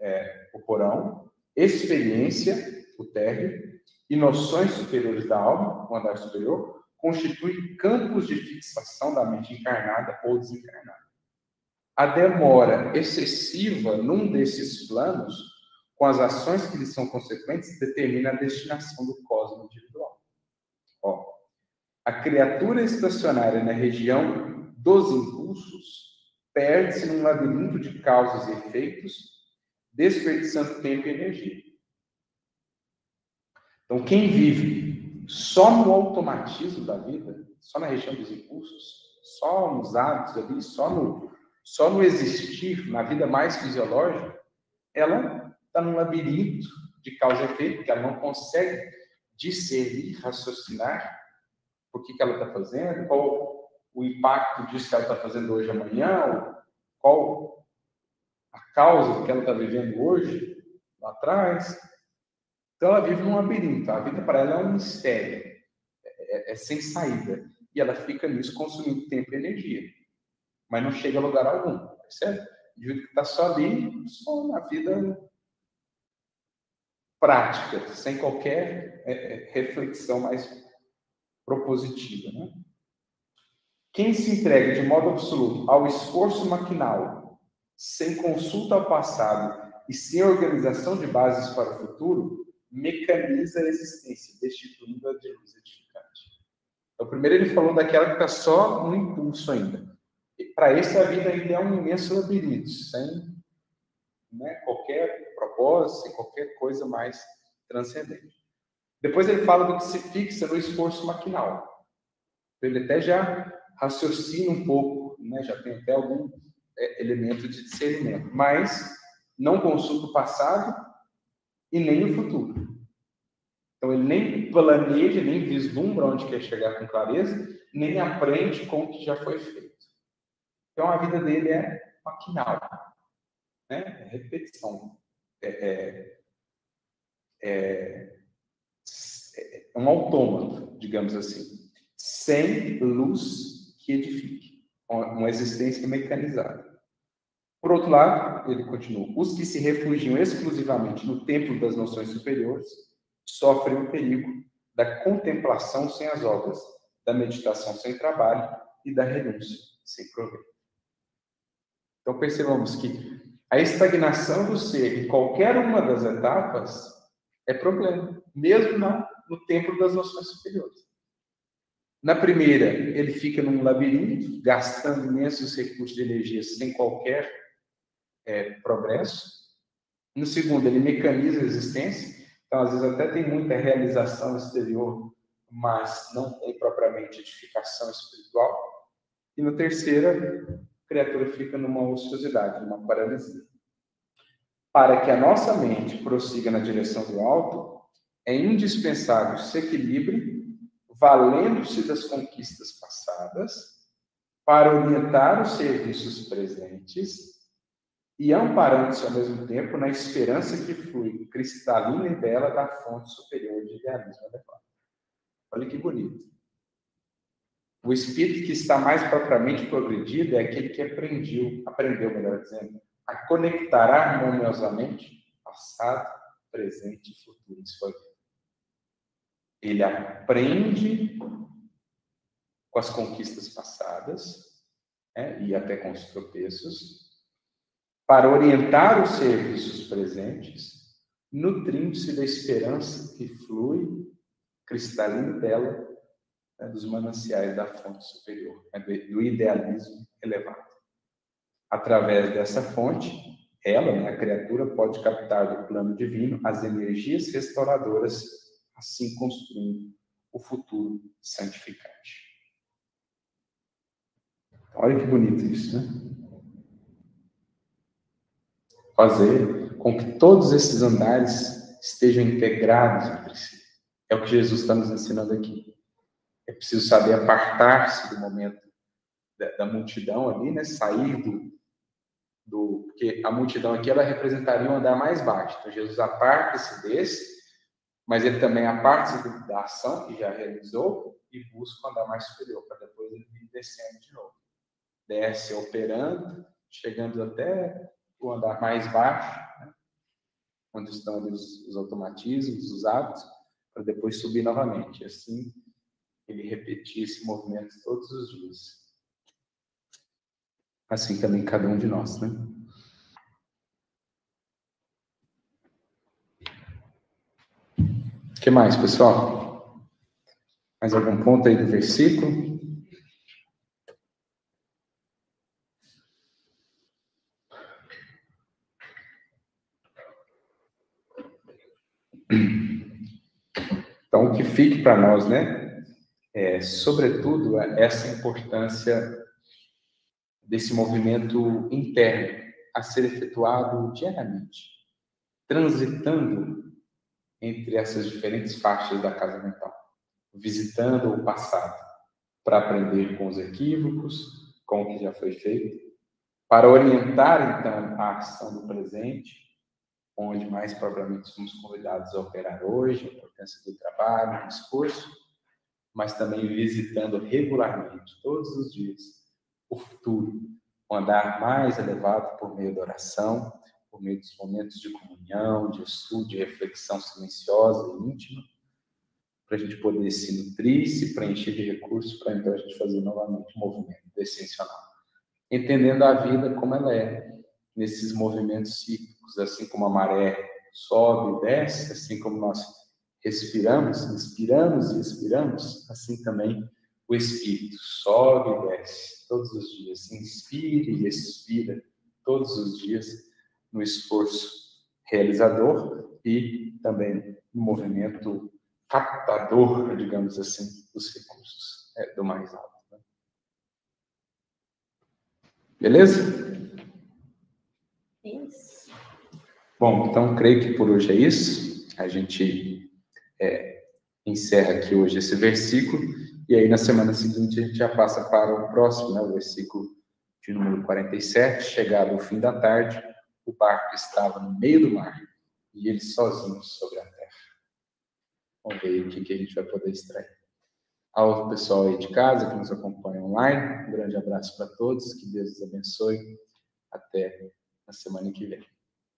é, o porão, experiência, o térreo, e noções superiores da alma, o andar superior, constituem campos de fixação da mente encarnada ou desencarnada. A demora excessiva num desses planos com as ações que lhe são consequentes, determina a destinação do cosmo individual. Ó, a criatura estacionária na região dos impulsos perde-se num labirinto de causas e efeitos, desperdiçando tempo e energia. Então, quem vive só no automatismo da vida, só na região dos impulsos, só nos hábitos ali, só no, só no existir, na vida mais fisiológica, ela está num labirinto de causa e efeito, que ela não consegue discernir, raciocinar o que, que ela está fazendo, qual o impacto disso que ela está fazendo hoje amanhã, qual a causa que ela está vivendo hoje, lá atrás. Então ela vive num labirinto, a vida para ela é um mistério, é, é, é sem saída. E ela fica nisso consumindo tempo e energia, mas não chega a lugar algum, percebe? O que está só ali, só na vida prática, sem qualquer é, é, reflexão mais propositiva. Né? Quem se entrega de modo absoluto ao esforço maquinal, sem consulta ao passado e sem organização de bases para o futuro, mecaniza a existência, destituindo-a de luz edificante. Então, primeiro ele falou daquela que está só no impulso ainda. Para esse, a vida ainda é um imenso labirinto, sem né, qualquer propósito, sem qualquer coisa mais transcendente. Depois ele fala do que se fixa no esforço maquinal. Ele até já raciocina um pouco, né, já tem até algum é, elemento de discernimento, mas não consulta o passado e nem o futuro. Então ele nem planeja, nem vislumbra onde quer chegar com clareza, nem aprende com o que já foi feito. Então, a vida dele é maquinal, né? É repetição. É, é, é, é um autômato, digamos assim, sem luz que edifique, uma existência mecanizada. Por outro lado, ele continua: os que se refugiam exclusivamente no templo das noções superiores sofrem o perigo da contemplação sem as obras, da meditação sem trabalho e da renúncia sem proveito. Então percebamos que a estagnação do ser em qualquer uma das etapas é problema, mesmo na, no templo das noções superiores. Na primeira, ele fica num labirinto, gastando imensos recursos de energia sem qualquer é, progresso. No segundo, ele mecaniza a existência, então às vezes até tem muita realização exterior, mas não tem propriamente edificação espiritual. E no terceiro, a criatura fica numa ociosidade, numa paralisia. Para que a nossa mente prossiga na direção do alto, é indispensável se equilibre, valendo-se das conquistas passadas, para orientar os serviços presentes e amparando-se ao mesmo tempo na esperança que flui cristalina e bela da fonte superior de idealismo adequado. Olha que bonito. O espírito que está mais propriamente progredido é aquele que aprendeu, aprendeu, melhor dizendo, a conectar harmoniosamente passado, presente e futuro. Isso foi. Ele aprende com as conquistas passadas né, e até com os tropeços para orientar os serviços presentes, nutrindo-se da esperança que flui cristalina dela, né, dos mananciais da fonte superior, né, do idealismo elevado. Através dessa fonte, ela, né, a criatura, pode captar do plano divino as energias restauradoras, assim construindo o futuro santificante. Olha que bonito isso, né? Fazer com que todos esses andares estejam integrados entre si. É o que Jesus está nos ensinando aqui. É preciso saber apartar-se do momento da, da, multidão ali, né? Sair do, do. Porque a multidão aqui ela representaria um andar mais baixo. Então Jesus aparta-se desse, mas ele também aparta-se da ação que já realizou e busca um andar mais superior, para depois ele vir descendo de novo. Desce operando, chegando até o andar mais baixo, né? onde estão os, os automatismos, os hábitos, para depois subir novamente. Assim, ele repetir esse movimento todos os dias. Assim também cada um de nós, né? O que mais, pessoal? Mais algum ponto aí do versículo? Então, que fique para nós, né, é, sobretudo, essa importância desse movimento interno a ser efetuado diariamente, transitando entre essas diferentes faixas da casa mental, visitando o passado para aprender com os equívocos, com o que já foi feito, para orientar então a ação do presente onde mais provavelmente somos convidados a operar hoje, a importância do trabalho, do esforço, mas também visitando regularmente, todos os dias, o futuro, um andar mais elevado por meio da oração, por meio dos momentos de comunhão, de estudo, de reflexão silenciosa e íntima, para a gente poder se nutrir, se preencher de recursos, para então a gente fazer novamente um movimento descensional. Entendendo a vida como ela é, nesses movimentos cíclicos, assim como a maré sobe e desce, assim como nós respiramos, inspiramos e expiramos, assim também o espírito sobe e desce todos os dias, inspira e expira todos os dias no esforço realizador e também no movimento captador, digamos assim, dos recursos é, do mais alto. Né? Beleza? Isso. Bom, então creio que por hoje é isso. A gente é, encerra aqui hoje esse versículo e aí na semana seguinte a gente já passa para o próximo, né, o versículo de número 47, chegado ao fim da tarde, o barco estava no meio do mar e eles sozinhos sobre a terra. Vamos ver o que a gente vai poder extrair. Ao pessoal aí de casa que nos acompanha online, um grande abraço para todos, que Deus os abençoe. Até na semana que vem.